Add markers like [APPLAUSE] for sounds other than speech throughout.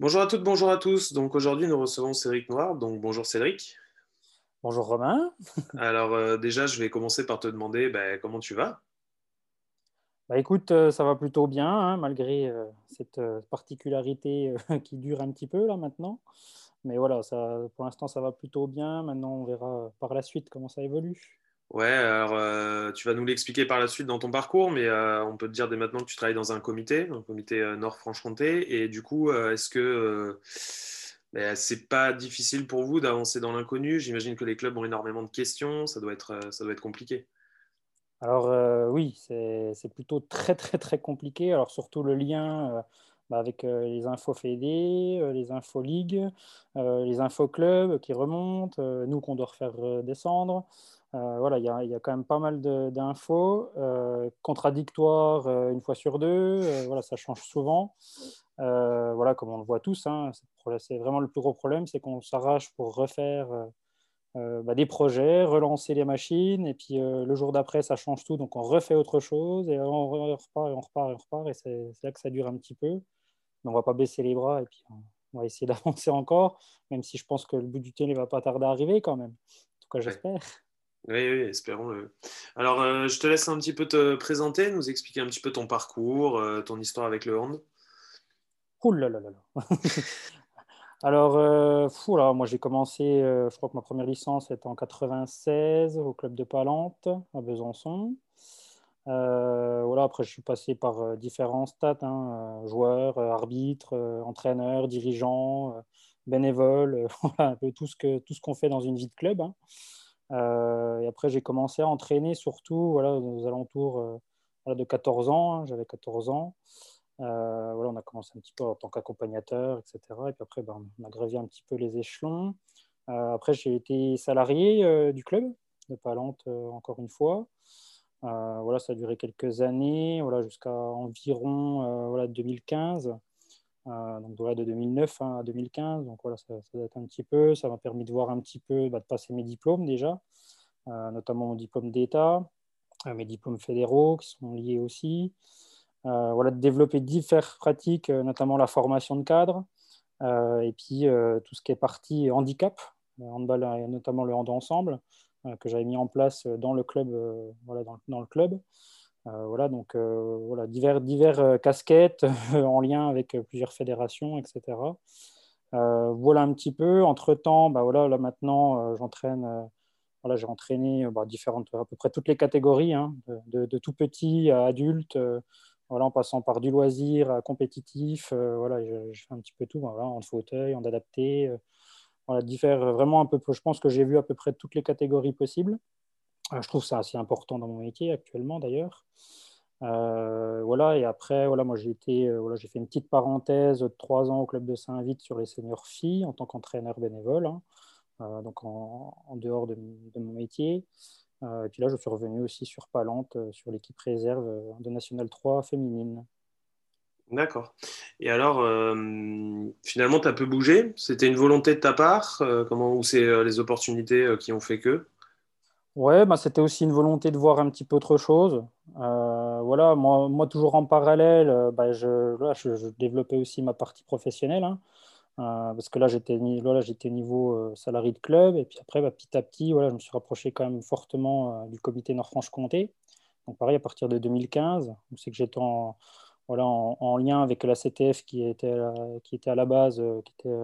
Bonjour à toutes, bonjour à tous. Donc aujourd'hui, nous recevons Cédric Noir. Donc bonjour Cédric. Bonjour Romain. [LAUGHS] Alors euh, déjà, je vais commencer par te demander bah, comment tu vas? Bah, écoute, euh, ça va plutôt bien, hein, malgré euh, cette particularité [LAUGHS] qui dure un petit peu là maintenant. Mais voilà, ça, pour l'instant, ça va plutôt bien. Maintenant, on verra par la suite comment ça évolue. Ouais, alors euh, tu vas nous l'expliquer par la suite dans ton parcours, mais euh, on peut te dire dès maintenant que tu travailles dans un comité, un comité euh, Nord-Franche-Comté. Et du coup, est-ce que ben, c'est pas difficile pour vous d'avancer dans l'inconnu? J'imagine que les clubs ont énormément de questions, ça doit être, ça doit être compliqué. Alors oui, c'est plutôt très très très compliqué. Alors surtout le lien bah, avec les infos fédés, les infos ligues, les infos clubs qui remontent, nous qu'on doit refaire descendre. Euh, voilà, il y, a quand même pas mal d'infos euh, contradictoires euh, une fois sur deux. voilà, ça change souvent. voilà, comme on le voit tous, hein, c'est vraiment le plus gros problème, c'est qu'on s'arrache pour refaire bah, des projets, relancer les machines, et puis le jour d'après, ça change tout, donc on refait autre chose, et on repart, et on repart, et on repart, et c'est là que ça dure un petit peu. Mais on ne va pas baisser les bras, et puis on va essayer [LAUGHS] d'avancer encore, même si je pense que le bout du tunnel ne va pas tarder à arriver quand même. En tout cas, j'espère. Oui, espérons-le. Alors, euh, je te laisse un petit peu te présenter, nous expliquer un petit peu ton parcours, euh, ton histoire avec le hand. Ouh là là là [LAUGHS] Alors, euh, fou, là, moi j'ai commencé, je crois que ma première licence était en 96 au club de Palante à Besançon. voilà, après je suis passé par différents stades, hein, joueurs, arbitres, entraîneurs, dirigeants, bénévoles, [LAUGHS] un peu tout ce qu'on ce qu'on fait dans une vie de club. Hein. Euh, et après, j'ai commencé à entraîner surtout voilà, aux alentours euh, de 14 ans. Hein, j'avais 14 ans. Euh, voilà, on a commencé un petit peu en tant qu'accompagnateur, etc. Et puis après, ben, on a gravi un petit peu les échelons. après, j'ai été salarié du club de Palante, encore une fois. voilà, ça a duré quelques années, voilà, jusqu'à environ voilà, 2015. Euh, de 2009 hein, à 2015. Donc voilà, ça, date un petit peu. Ça m'a permis de voir un petit peu, bah, de passer mes diplômes déjà, euh, notamment mon diplôme d'État, euh, mes diplômes fédéraux qui sont liés aussi. voilà, de développer diverses pratiques, notamment la formation de cadre, et puis tout ce qui est partie handicap, notamment le hand ensemble, que j'avais mis en place dans le club. voilà, dans le club. Euh, voilà, donc euh, voilà, divers, divers euh, casquettes [LAUGHS] en lien avec plusieurs fédérations, etc. voilà un petit peu. Entre-temps, bah, voilà, là maintenant, j'entraîne voilà, j'ai entraîné bah, différentes, à peu près toutes les catégories, hein, de, tout petit à adulte, voilà, en passant par du loisir à compétitif. voilà, je, fais un petit peu tout, en fauteuil, en adapté. voilà, diffère vraiment un peu, je pense que j'ai vu à peu près toutes les catégories possibles. Euh, je trouve ça assez important dans mon métier actuellement d'ailleurs. Euh, voilà, et après, voilà, moi j'ai été, euh, voilà, fait une petite parenthèse de trois ans au club de Saint-Vite sur les seniors filles en tant qu'entraîneur bénévole, hein. donc en, dehors de, mon métier. et puis là, je suis revenu aussi sur Palante, sur l'équipe réserve de National 3 féminine. D'accord. Et alors, finalement, tu as peu bougé? C'était une volonté de ta part? Comment Ou c'est les opportunités qui ont fait que? Ouais, bah, c'était aussi une volonté de voir un petit peu autre chose. Euh, voilà, moi, moi, toujours en parallèle, euh, bah, je, je, développais aussi ma partie professionnelle. Hein. Euh, parce que là, j'étais là, niveau salarié de club. Et puis après, bah, petit à petit, voilà, je me suis rapproché quand même fortement du comité Nord-Franche-Comté. Donc pareil, à partir de 2015, c'est que j'étais en, voilà, en, lien avec la CTF qui était, qui était à la base, qui était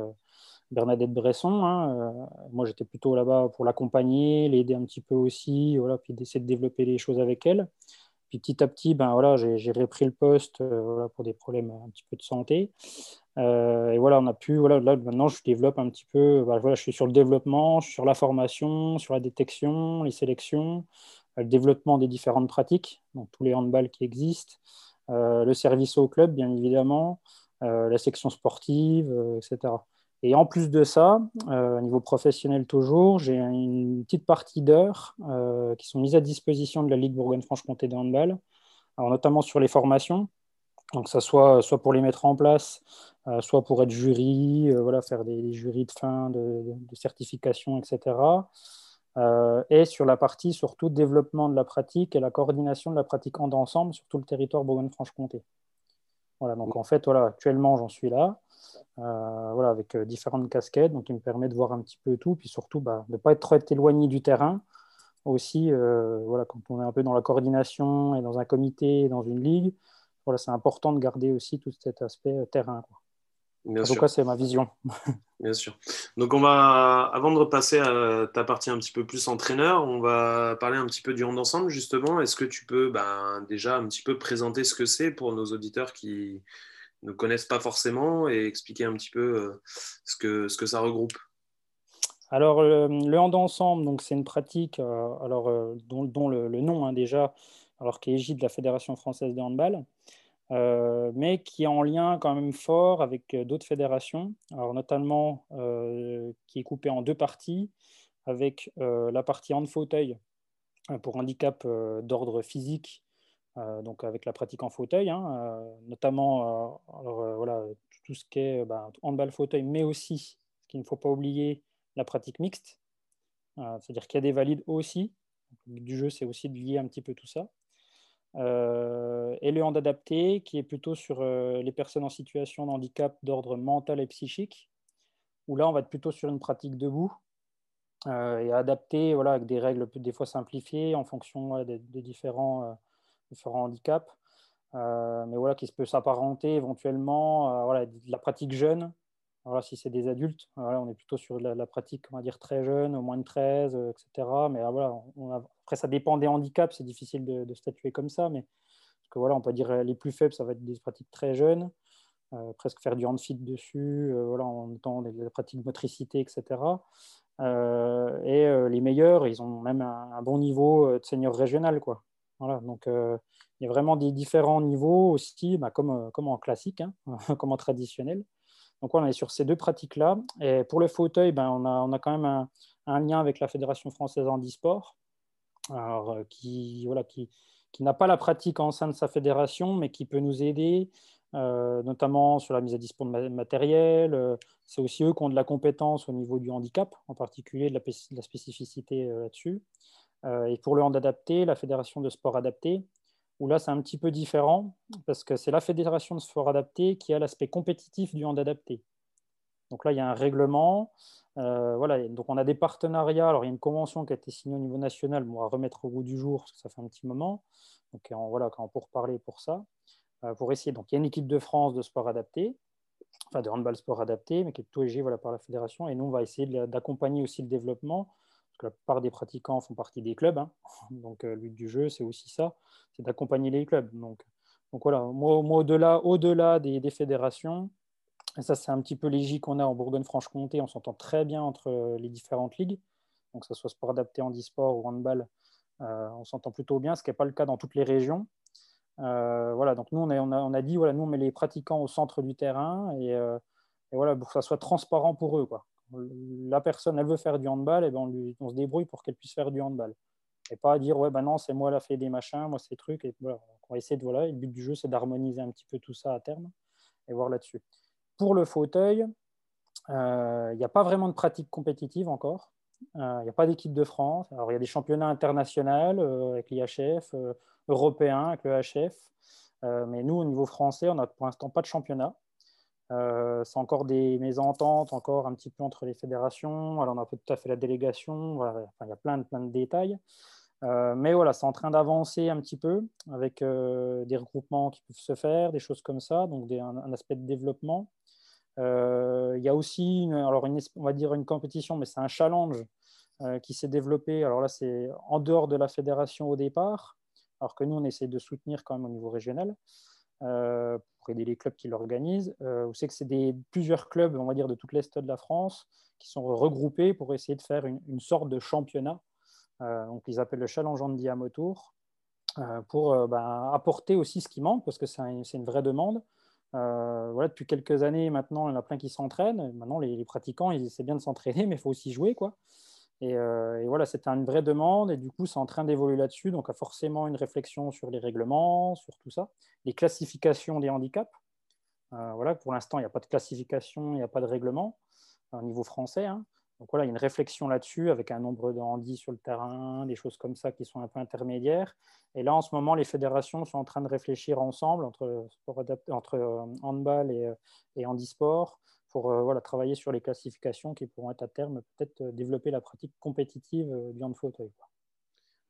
Bernadette Bresson. Hein, euh, moi, j'étais plutôt là-bas pour l'accompagner, l'aider un petit peu aussi, voilà, puis d'essayer de développer les choses avec elle. Puis petit à petit, ben, voilà, j'ai repris le poste euh, voilà, pour des problèmes un petit peu de santé. Euh, et voilà, on a pu, voilà, là maintenant je développe un petit peu, ben, voilà, je suis sur le développement, sur la formation, sur la détection, les sélections, le développement des différentes pratiques, donc tous les handballs qui existent, le service au club, bien évidemment, la section sportive, etc. Et en plus de ça, au niveau professionnel toujours, j'ai une petite partie d'heures qui sont mises à disposition de la Ligue Bourgogne-Franche-Comté de handball, alors notamment sur les formations. Donc, ça soit, soit pour les mettre en place, euh, soit pour être jury, euh, voilà, faire des, jurys de fin, de, certification, etc. Euh, et sur la partie surtout développement de la pratique et la coordination de la pratique en ensemble sur tout le territoire Bourgogne-Franche-Comté. Voilà, donc en fait, voilà, actuellement, j'en suis là, voilà, avec différentes casquettes, donc il me permet de voir un petit peu tout, puis surtout bah, de ne pas être trop éloigné du terrain. Aussi, voilà, quand on est un peu dans la coordination et dans un comité, dans une ligue, voilà, c'est important de garder aussi tout cet aspect terrain. Quoi. Bien en tout cas, c'est ma vision. [LAUGHS] Bien sûr. Donc, on va, avant de repasser à ta partie un petit peu plus entraîneur, on va parler un petit peu du hand ensemble, justement. Est-ce que tu peux ben, déjà un petit peu présenter ce que c'est pour nos auditeurs qui ne connaissent pas forcément et expliquer un petit peu euh, ce que, ce que ça regroupe? Alors, le hand ensemble, donc c'est une pratique euh, alors, euh, dont, le, nom hein, déjà, alors qui est égide de la Fédération française de handball. Euh, mais qui est en lien quand même fort avec euh, d'autres fédérations, alors notamment euh, qui est coupé en deux parties, avec la partie en fauteuil pour handicap d'ordre physique, donc avec la pratique en fauteuil, hein, notamment alors, voilà, tout ce qui est bah, handball fauteuil, mais aussi, ce qu'il ne faut pas oublier, la pratique mixte, c'est-à-dire qu'il y a des valides aussi. Du jeu, c'est aussi de lier un petit peu tout ça. Euh, et le hand adapté, qui est plutôt sur euh, les personnes en situation de handicap d'ordre mental et psychique, où là, on va être plutôt sur une pratique debout euh, et adapté voilà, avec des règles des fois simplifiées en fonction des, différents, différents handicaps. mais voilà, qui peut s'apparenter éventuellement voilà, de la pratique jeune voilà, si c'est des adultes, on est plutôt sur la, pratique, on dire, très jeune, au moins de 13, etc. Mais voilà, après, ça dépend des handicaps, c'est difficile de, statuer comme ça. Mais parce que, voilà, on peut dire les plus faibles, ça va être des pratiques très jeunes, euh, presque faire du handfit dessus, euh, voilà, en étant des, pratiques de motricité, etc. Euh, et les meilleurs, ils ont même un, bon niveau de senior régional. Quoi. Voilà, donc il y a vraiment des différents niveaux aussi, bah, comme, comme en classique, hein, [LAUGHS] comme en traditionnel. Donc on est sur ces deux pratiques-là. Et pour le fauteuil, ben, on, a, quand même un, lien avec la Fédération française handisport, euh, qui, voilà, qui, n'a pas la pratique en sein de sa fédération, mais qui peut nous aider, euh, notamment sur la mise à disposition de matériel. Euh, c'est aussi eux qui ont de la compétence au niveau du handicap, en particulier de la spécificité là-dessus. et pour le hand adapté, la Fédération de sport adapté, où là c'est un petit peu différent parce que c'est la fédération de sport adapté qui a l'aspect compétitif du hand adapté. Donc là il y a un règlement, euh, voilà, donc on a des partenariats. Alors il y a une convention qui a été signée au niveau national, on va remettre au goût du jour parce que ça fait un petit moment. Donc on, voilà, quand on pour parler pour ça, euh, pour essayer. Donc il y a une équipe de France de sport adapté, enfin de handball sport adapté, mais qui est tout voilà, par la fédération. Et nous on va essayer d'accompagner aussi le développement parce que la plupart des pratiquants font partie des clubs. Hein. [LAUGHS] Donc, euh, du jeu, c'est aussi ça, c'est d'accompagner les clubs. Donc, voilà, moi, au-delà au -delà des, fédérations, et ça, c'est un petit peu léger qu'on a en Bourgogne-Franche-Comté, on s'entend très bien entre euh, les différentes ligues, donc que ce soit sport adapté, handisport ou handball, euh, on s'entend plutôt bien, ce qui n'est pas le cas dans toutes les régions. voilà, donc nous, on a, dit, voilà, nous, on met les pratiquants au centre du terrain et, et voilà, pour que ça soit transparent pour eux. Quoi la personne, elle veut faire du handball, et ben on, se débrouille pour qu'elle puisse faire du handball. Et pas dire, ouais, ben non, c'est moi, la fait des machins, moi, ces trucs. Et voilà, on va essayer de, voilà, le but du jeu, c'est d'harmoniser un petit peu tout ça à terme et voir là-dessus. Pour le fauteuil, euh, il n'y a pas vraiment de pratique compétitive encore. Euh, il n'y a pas d'équipe de France. Alors, il y a des championnats internationaux euh, avec l'IHF, européens avec le HF. mais nous, au niveau français, on n'a pour l'instant pas de championnat. Euh, c'est encore des mésententes, encore un petit peu entre les fédérations. Alors, on a tout à fait la délégation. il y a plein de, plein de détails. Euh, mais voilà, c'est en train d'avancer un petit peu avec euh, des regroupements qui peuvent se faire, des choses comme ça, donc un, aspect de développement. il y a aussi, alors on va dire une compétition, mais c'est un challenge qui s'est développé. Alors là, c'est en dehors de la fédération au départ, alors que nous, on essaie de soutenir quand même au niveau régional. Euh, pour aider les clubs qui l'organisent. Euh, vous savez que c'est plusieurs clubs, on va dire, de toute l'Est de la France qui sont regroupés pour essayer de faire une, sorte de championnat. Euh, donc, ils appellent le Challenge Andy à pour ben, apporter aussi ce qui manque, parce que c'est une vraie demande. voilà, depuis quelques années maintenant, il y en a plein qui s'entraînent. Maintenant, les, pratiquants, ils essaient bien de s'entraîner, [LAUGHS] mais il faut aussi jouer. Quoi. Et, voilà, c'était une vraie demande. Et du coup, c'est en train d'évoluer là-dessus. Donc, a forcément une réflexion sur les règlements, sur tout ça. Les classifications des handicaps. voilà, pour l'instant, il n'y a pas de classification, il n'y a pas de règlement au niveau français. Hein. Donc voilà, il y a une réflexion là-dessus avec un nombre de sur le terrain, des choses comme ça qui sont un peu intermédiaires. Et là, en ce moment, les fédérations sont en train de réfléchir ensemble entre, entre euh, handball et, euh, et handisport pour euh, voilà, travailler sur les classifications qui pourront être à terme peut-être développer la pratique compétitive du hand fauteuil.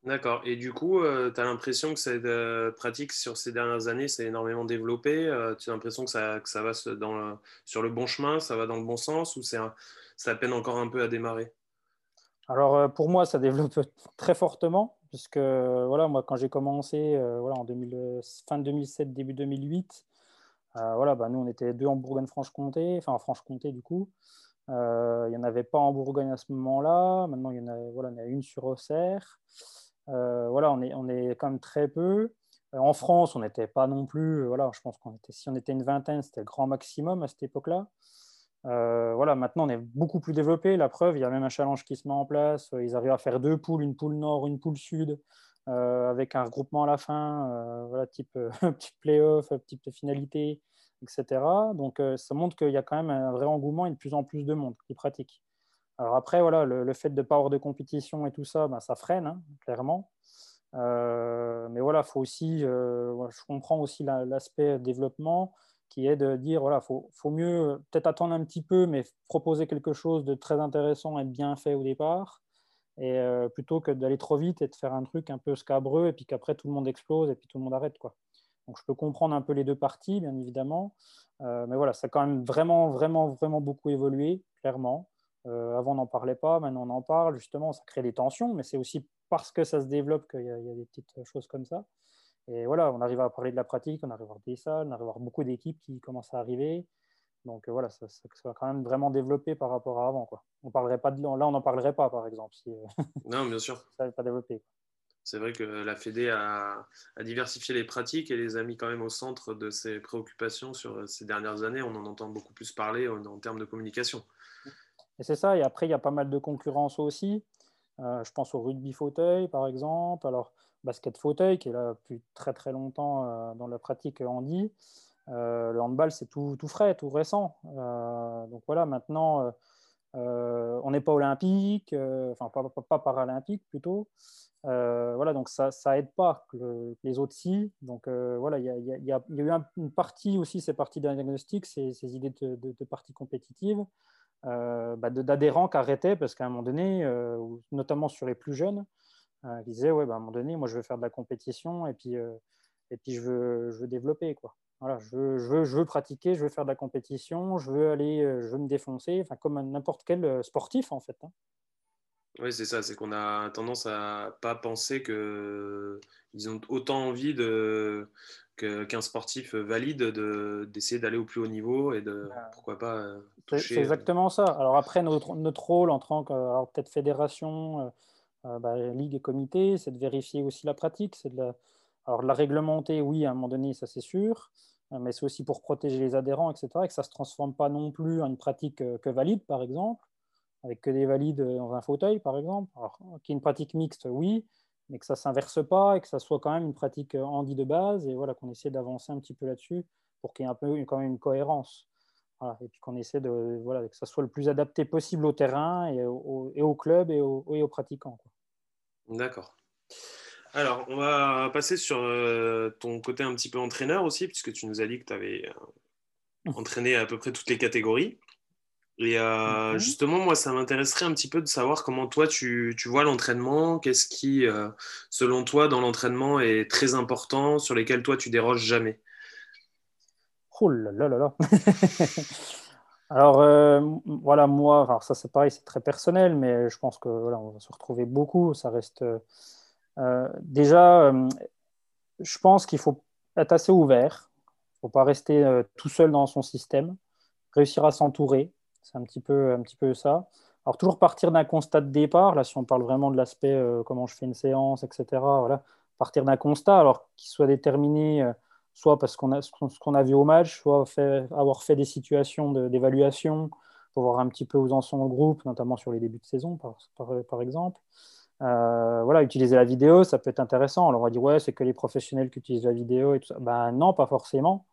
D'accord. Et du coup, tu as l'impression que cette pratique sur ces dernières années s'est énormément développée. tu as l'impression que ça, que ça va dans sur le bon chemin, ça va dans le bon sens ou c'est ça peine encore un peu à démarrer? Alors euh, pour moi, ça développe [LAUGHS] très fortement, puisque euh, voilà, moi quand j'ai commencé euh, voilà, en 2000, fin 2007, début 2008, voilà, bah, nous on était deux en Bourgogne-Franche-Comté, enfin en Franche-Comté du coup. il n'y en avait pas en Bourgogne à ce moment-là. Maintenant, il y en a, voilà, en a une sur Auxerre. voilà, on est, on est quand même très peu. En France, on n'était pas non plus. Voilà, je pense qu'on était, si on était une vingtaine, c'était le grand maximum à cette époque-là. Euh, voilà, maintenant on est beaucoup plus développé. La preuve, il y a même un challenge qui se met en place. Ils arrivent à faire deux poules, une poule nord, une poule sud, euh, avec un regroupement à la fin, euh, voilà, type [LAUGHS] petit playoff, de finalité, etc. Donc ça montre qu'il y a quand même un vrai engouement et de plus en plus de monde qui pratique. Alors après, voilà, le, fait de ne pas avoir de compétition et tout ça, ben, ça freine, hein, clairement. mais voilà, faut aussi, je comprends aussi l'aspect développement qui est de dire voilà, faut, faut mieux peut-être attendre un petit peu, mais proposer quelque chose de très intéressant et bien fait au départ, euh, plutôt que d'aller trop vite et de faire un truc un peu scabreux et puis qu'après tout le monde explose et puis tout le monde arrête quoi. Donc je peux comprendre un peu les deux parties, bien évidemment, euh, mais voilà, ça a quand même vraiment, vraiment, vraiment beaucoup évolué, clairement. Euh, avant, on n'en parlait pas, maintenant on en parle, justement, ça crée des tensions, mais c'est aussi parce que ça se développe qu'il y, a des petites choses comme ça. Et voilà, on arrive à parler de la pratique, on arrive à voir des salles, on arrive à voir beaucoup d'équipes qui commencent à arriver. Donc voilà, ça, ça, va quand même vraiment développer par rapport à avant. Quoi. On parlerait pas de, là, on n'en parlerait pas, par exemple, si euh, [LAUGHS] non, bien sûr. ça n'avait pas développé. C'est vrai que la Fédé a, a, diversifié les pratiques et les a mis quand même au centre de ses préoccupations sur euh, ces dernières années. On en entend beaucoup plus parler en, en termes de communication. Et c'est ça. Et après, il y a pas mal de concurrence aussi. Euh, je pense au rugby fauteuil, par exemple. Alors, basket fauteuil, qui est là depuis très très longtemps euh, dans la pratique handi. Euh, le handball, c'est tout, frais, tout récent. Euh, donc voilà, maintenant, on n'est pas olympique, enfin pas, paralympique plutôt. voilà, donc ça, ça aide pas les autres si. Donc voilà, il y, a eu une partie aussi, ces parties diagnostic, ces, idées de, de, de parties compétitives. Bah d'adhérents qui arrêtaient parce qu'à un moment donné, notamment sur les plus jeunes, euh, qui disait ouais, bah, à un moment donné, moi je veux faire de la compétition et puis, euh, et puis je, veux, je veux développer. Quoi. Voilà, je, veux, je, veux, je veux pratiquer, je veux faire de la compétition, je veux aller, euh, je veux me défoncer, enfin, comme n'importe quel sportif en fait. Hein. Oui, c'est ça, c'est qu'on a tendance à pas penser qu'ils ont autant envie de, qu'un sportif valide d'essayer d'aller au plus haut niveau et de pourquoi pas toucher. C'est exactement ça. Alors après, notre, notre rôle en tant que peut-être fédération, euh, bah, ligue et comité, c'est de vérifier aussi la pratique. C'est de la... Alors, de la réglementer, oui, à un moment donné, ça c'est sûr, euh, mais c'est aussi pour protéger les adhérents, etc., et que ça ne se transforme pas non plus en une pratique euh, que valide, par exemple, avec que des valides dans un fauteuil, par exemple. Alors, qu'il y ait une pratique mixte, oui, mais que ça ne s'inverse pas et que ça soit quand même une pratique handi de base, et voilà, qu'on essaie d'avancer un petit peu là-dessus pour qu'il y ait un peu quand même une cohérence. et puis qu'on essaie de, voilà, que ça soit le plus adapté possible au terrain et au, et au club et, et aux pratiquants. D'accord. Alors, on va passer sur euh, ton côté un petit peu entraîneur aussi, puisque tu nous as dit que tu avais euh, entraîné à peu près toutes les catégories. Et euh, mhm. justement, moi, ça m'intéresserait un petit peu de savoir comment toi, tu, vois l'entraînement. Qu'est-ce qui, selon toi, dans l'entraînement est très important, sur lesquels toi, tu déroges jamais? Oh là là là là [LAUGHS] Alors, euh, voilà, moi, alors ça c'est pareil, c'est très personnel, mais je pense que voilà, on va se retrouver beaucoup. Ça reste. Euh, euh, déjà, je pense qu'il faut être assez ouvert. Il ne faut pas rester tout seul dans son système. Réussir à s'entourer, c'est un, petit peu, un petit peu ça. Alors, toujours partir d'un constat de départ. Là, si on parle vraiment de l'aspect comment je fais une séance, etc. Voilà, partir d'un constat, alors qu'il soit déterminé soit parce qu'on a ce qu'on a vu au match, soit avoir fait des situations d'évaluation pour voir un petit peu où en sont le groupe, notamment sur les débuts de saison, par, exemple. Euh, voilà, utiliser la vidéo, ça peut être intéressant. Alors on va dire, ouais, c'est que les professionnels qui utilisent la vidéo et tout ça. Ben non, pas forcément.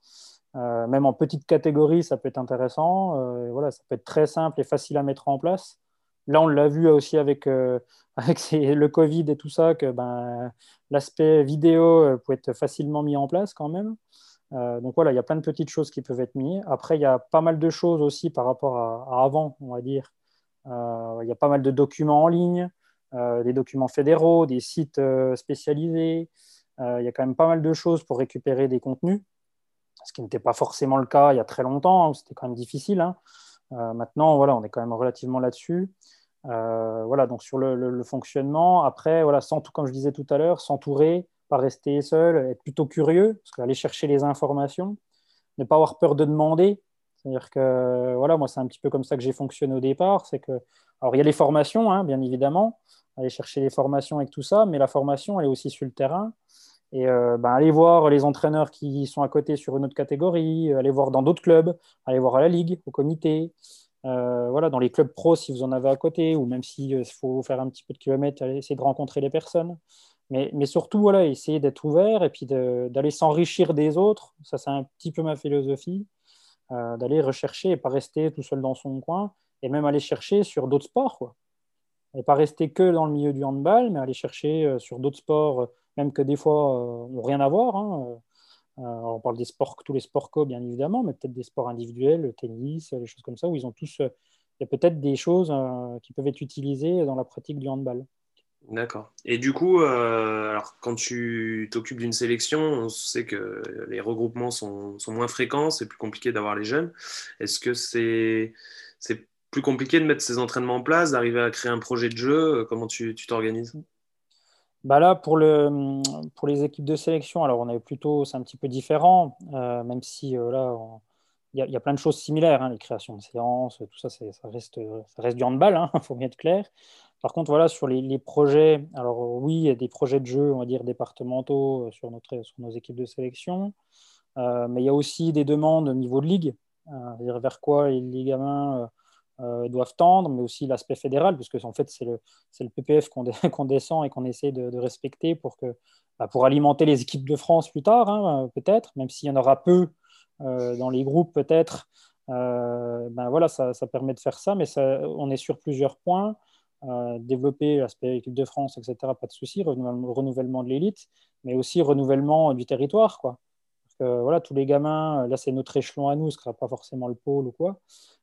Euh, même en petite catégorie, ça peut être intéressant. Euh, voilà, ça peut être très simple et facile à mettre en place. Là, on l'a vu aussi avec, [LAUGHS] avec le Covid et tout ça, que ben, l'aspect vidéo peut être facilement mis en place quand même. Donc voilà, il y a plein de petites choses qui peuvent être mises. Après, il y a pas mal de choses aussi par rapport à, avant, on va dire. Il y a pas mal de documents en ligne, des documents fédéraux, des sites spécialisés. il y a quand même pas mal de choses pour récupérer des contenus, ce qui n'était pas forcément le cas il y a très longtemps. Hein, c'était quand même difficile. Hein. maintenant, voilà, on est quand même relativement là-dessus. voilà, donc sur le, fonctionnement. Après, voilà, comme je disais tout à l'heure, s'entourer pas rester seul, être plutôt curieux, parce qu'aller chercher les informations, ne pas avoir peur de demander. C'est-à-dire que, voilà, moi, c'est un petit peu comme ça que j'ai fonctionné au départ. C'est que, alors, il y a les formations, hein, bien évidemment, aller chercher les formations avec tout ça, mais la formation, elle est aussi sur le terrain. Et euh, ben, aller voir les entraîneurs qui sont à côté sur une autre catégorie, aller voir dans d'autres clubs, aller voir à la ligue, au comité, euh, voilà, dans les clubs pro si vous en avez à côté, ou même s'il euh, faut faire un petit peu de kilomètres, essayer de rencontrer les personnes. Mais, surtout, voilà, essayer d'être ouvert et puis d'aller s'enrichir des autres. Ça, c'est un petit peu ma philosophie, euh, d'aller rechercher et pas rester tout seul dans son coin, et même aller chercher sur d'autres sports. Quoi. Et pas rester que dans le milieu du handball, mais aller chercher euh, sur d'autres sports, euh, même que des fois n'ont rien à voir. Hein. on parle des sports, tous les sports co, bien évidemment, mais peut-être des sports individuels, le tennis, les choses comme ça, où ils ont tous. Il y a peut-être des choses qui peuvent être utilisées dans la pratique du handball. D'accord. Et du coup, euh, alors, quand tu t'occupes d'une sélection, on sait que les regroupements sont, sont moins fréquents, c'est plus compliqué d'avoir les jeunes. Est-ce que c'est c'est plus compliqué de mettre ces entraînements en place, d'arriver à créer un projet de jeu Comment tu t'organises? Bah là, pour, le, pour les équipes de sélection, alors on est plutôt, c'est un petit peu différent, euh, même si euh, là, il y, a plein de choses similaires, hein, les créations de séances, tout ça, ça reste, du handball, il hein, [LAUGHS] faut bien être clair. Par contre, voilà, sur les, projets, alors oui, il y a des projets de jeu, on va dire, départementaux euh, sur, nos équipes de sélection, euh, mais il y a aussi des demandes au niveau de ligue, euh, vers quoi les, gamins doivent tendre, mais aussi l'aspect fédéral, puisque en fait, c'est le, PPF [LAUGHS] qu'on descend et qu'on essaie de, respecter pour, que, bah, pour alimenter les équipes de France plus tard, hein, peut-être, même s'il y en aura peu dans les groupes, peut-être. ben voilà, ça, permet de faire ça, mais on est sur plusieurs points. Euh, développer l'aspect équipe de France, etc., pas de souci, renouvellement de l'élite, mais aussi renouvellement du territoire. Quoi. Que, voilà, tous les gamins, là c'est notre échelon à nous, ce ne sera pas forcément le pôle ou quoi,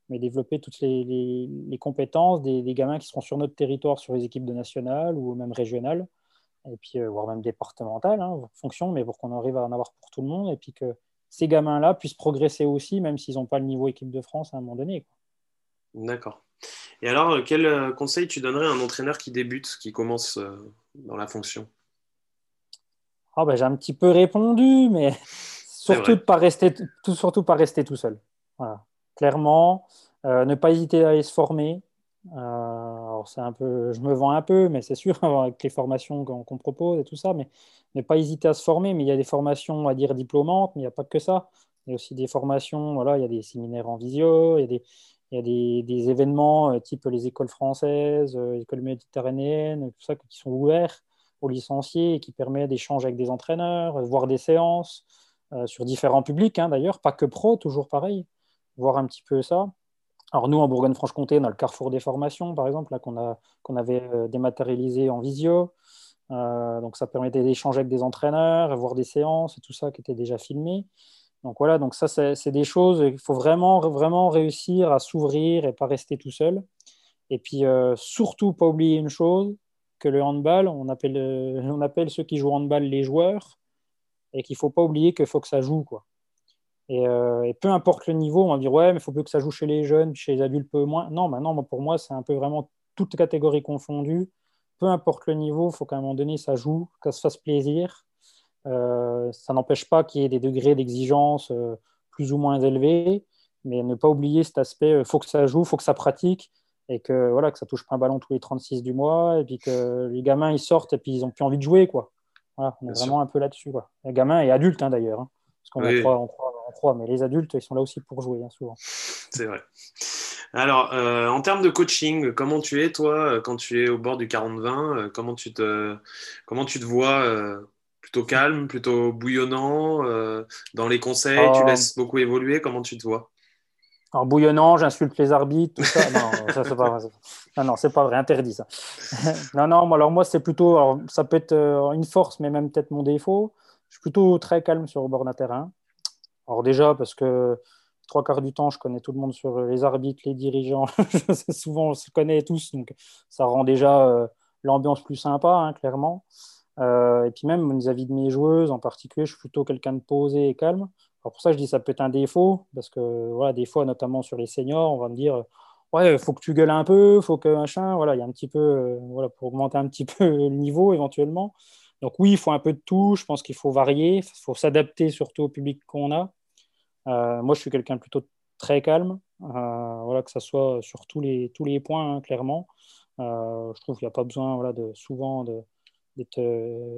mais développer toutes les, les, compétences des, gamins qui seront sur notre territoire, sur les équipes de nationales ou même régionales, et puis euh, voire même départementales, hein, fonction, mais pour qu'on arrive à en avoir pour tout le monde, et puis que ces gamins-là puissent progresser aussi, même s'ils n'ont pas le niveau équipe de France à un moment donné. D'accord. Et alors, euh, quel euh, conseil tu donnerais à un entraîneur qui débute, qui commence euh, dans la fonction? Oh ben, J'ai un petit peu répondu, mais surtout, de pas rester, tout, surtout pas rester tout seul. Clairement, ne pas hésiter à aller se former. alors c'est un peu, je me vends un peu, mais c'est sûr, [LAUGHS] avec les formations qu'on propose et tout ça, mais ne pas hésiter à se former. Mais il y a des formations, on va dire, diplômantes, mais il n'y a pas que ça. Il y a aussi des formations, voilà, il y a des séminaires en visio, il y a des, il y a des, des événements euh, type les écoles françaises, les euh, écoles méditerranéennes, tout ça qui sont ouverts aux licenciés et qui permettent d'échanger avec des entraîneurs, voir des séances euh, sur différents publics hein, d'ailleurs, pas que pro, toujours pareil, voir un petit peu ça. Alors nous, en Bourgogne-Franche-Comté, on a le Carrefour des formations, par exemple, qu'on avait dématérialisé en visio. donc ça permettait d'échanger avec des entraîneurs, voir des séances et tout ça qui était déjà filmé. Donc voilà, donc ça, c'est des choses, il faut vraiment, vraiment réussir à s'ouvrir et pas rester tout seul. Et puis, euh, surtout, pas oublier une chose, que le handball, on appelle, euh, [LAUGHS] on appelle ceux qui jouent handball les joueurs, et qu'il ne faut pas oublier qu'il faut que ça joue. Quoi. Euh, et, peu importe le niveau, on va dire, ouais, mais il faut plus que ça joue chez les jeunes, chez les adultes, peu moins. Non, pour moi, c'est un peu vraiment toute catégorie confondue. Peu importe le niveau, il faut qu'à un moment donné, ça joue, que ça se fasse plaisir. Euh, ça n'empêche pas qu'il y ait des degrés d'exigence euh, plus ou moins élevés, mais ne pas oublier cet aspect, il euh, faut que ça joue, il faut que ça pratique, et que voilà que ça touche pas un ballon tous les 36 du mois, et puis que les gamins ils sortent et puis ils ont plus envie de jouer quoi. Voilà, on est vraiment un peu là-dessus quoi. Les gamins et adultes hein, d'ailleurs, hein. qu'on croit, on croit, mais les adultes, ils sont là aussi pour jouer, hein, souvent. C'est vrai. Alors, euh, en termes de coaching, comment tu es, toi, quand tu es au bord du 40-20 comment, tu te, comment tu te vois Plutôt calme, plutôt bouillonnant Dans les conseils, tu laisses beaucoup évoluer Comment tu te vois? En bouillonnant, j'insulte les arbitres, tout ça. Non, [LAUGHS] ça c'est pas vrai. Non, non, c'est pas vrai, interdit ça. [LAUGHS] non, non, alors moi c'est plutôt, alors, ça peut être euh, une force, mais même peut-être mon défaut. Je suis plutôt très calme sur le bord d'un terrain. Alors déjà parce que trois quarts du temps, je connais tout le monde sur les arbitres, les dirigeants. [LAUGHS] Souvent, on se connaît tous, donc ça rend déjà euh, l'ambiance plus sympa, hein, clairement. Euh, et puis même vis-à-vis de mes joueuses en particulier, je suis plutôt quelqu'un de posé et calme. Alors pour ça, je dis ça peut être un défaut, parce que voilà, des fois, notamment sur les seniors, on va me dire Ouais, il faut que tu gueules un peu, faut que machin. Voilà, il y a un petit peu, euh, voilà, pour augmenter un petit [LAUGHS] peu le niveau éventuellement. Donc oui, il faut un peu de tout. Je pense qu'il faut varier, il faut s'adapter surtout au public qu'on a. Euh, moi, je suis quelqu'un plutôt très calme, euh, voilà, que ce soit sur tous les, tous les points, hein, clairement. je trouve qu'il n'y a pas besoin voilà, de, souvent d'être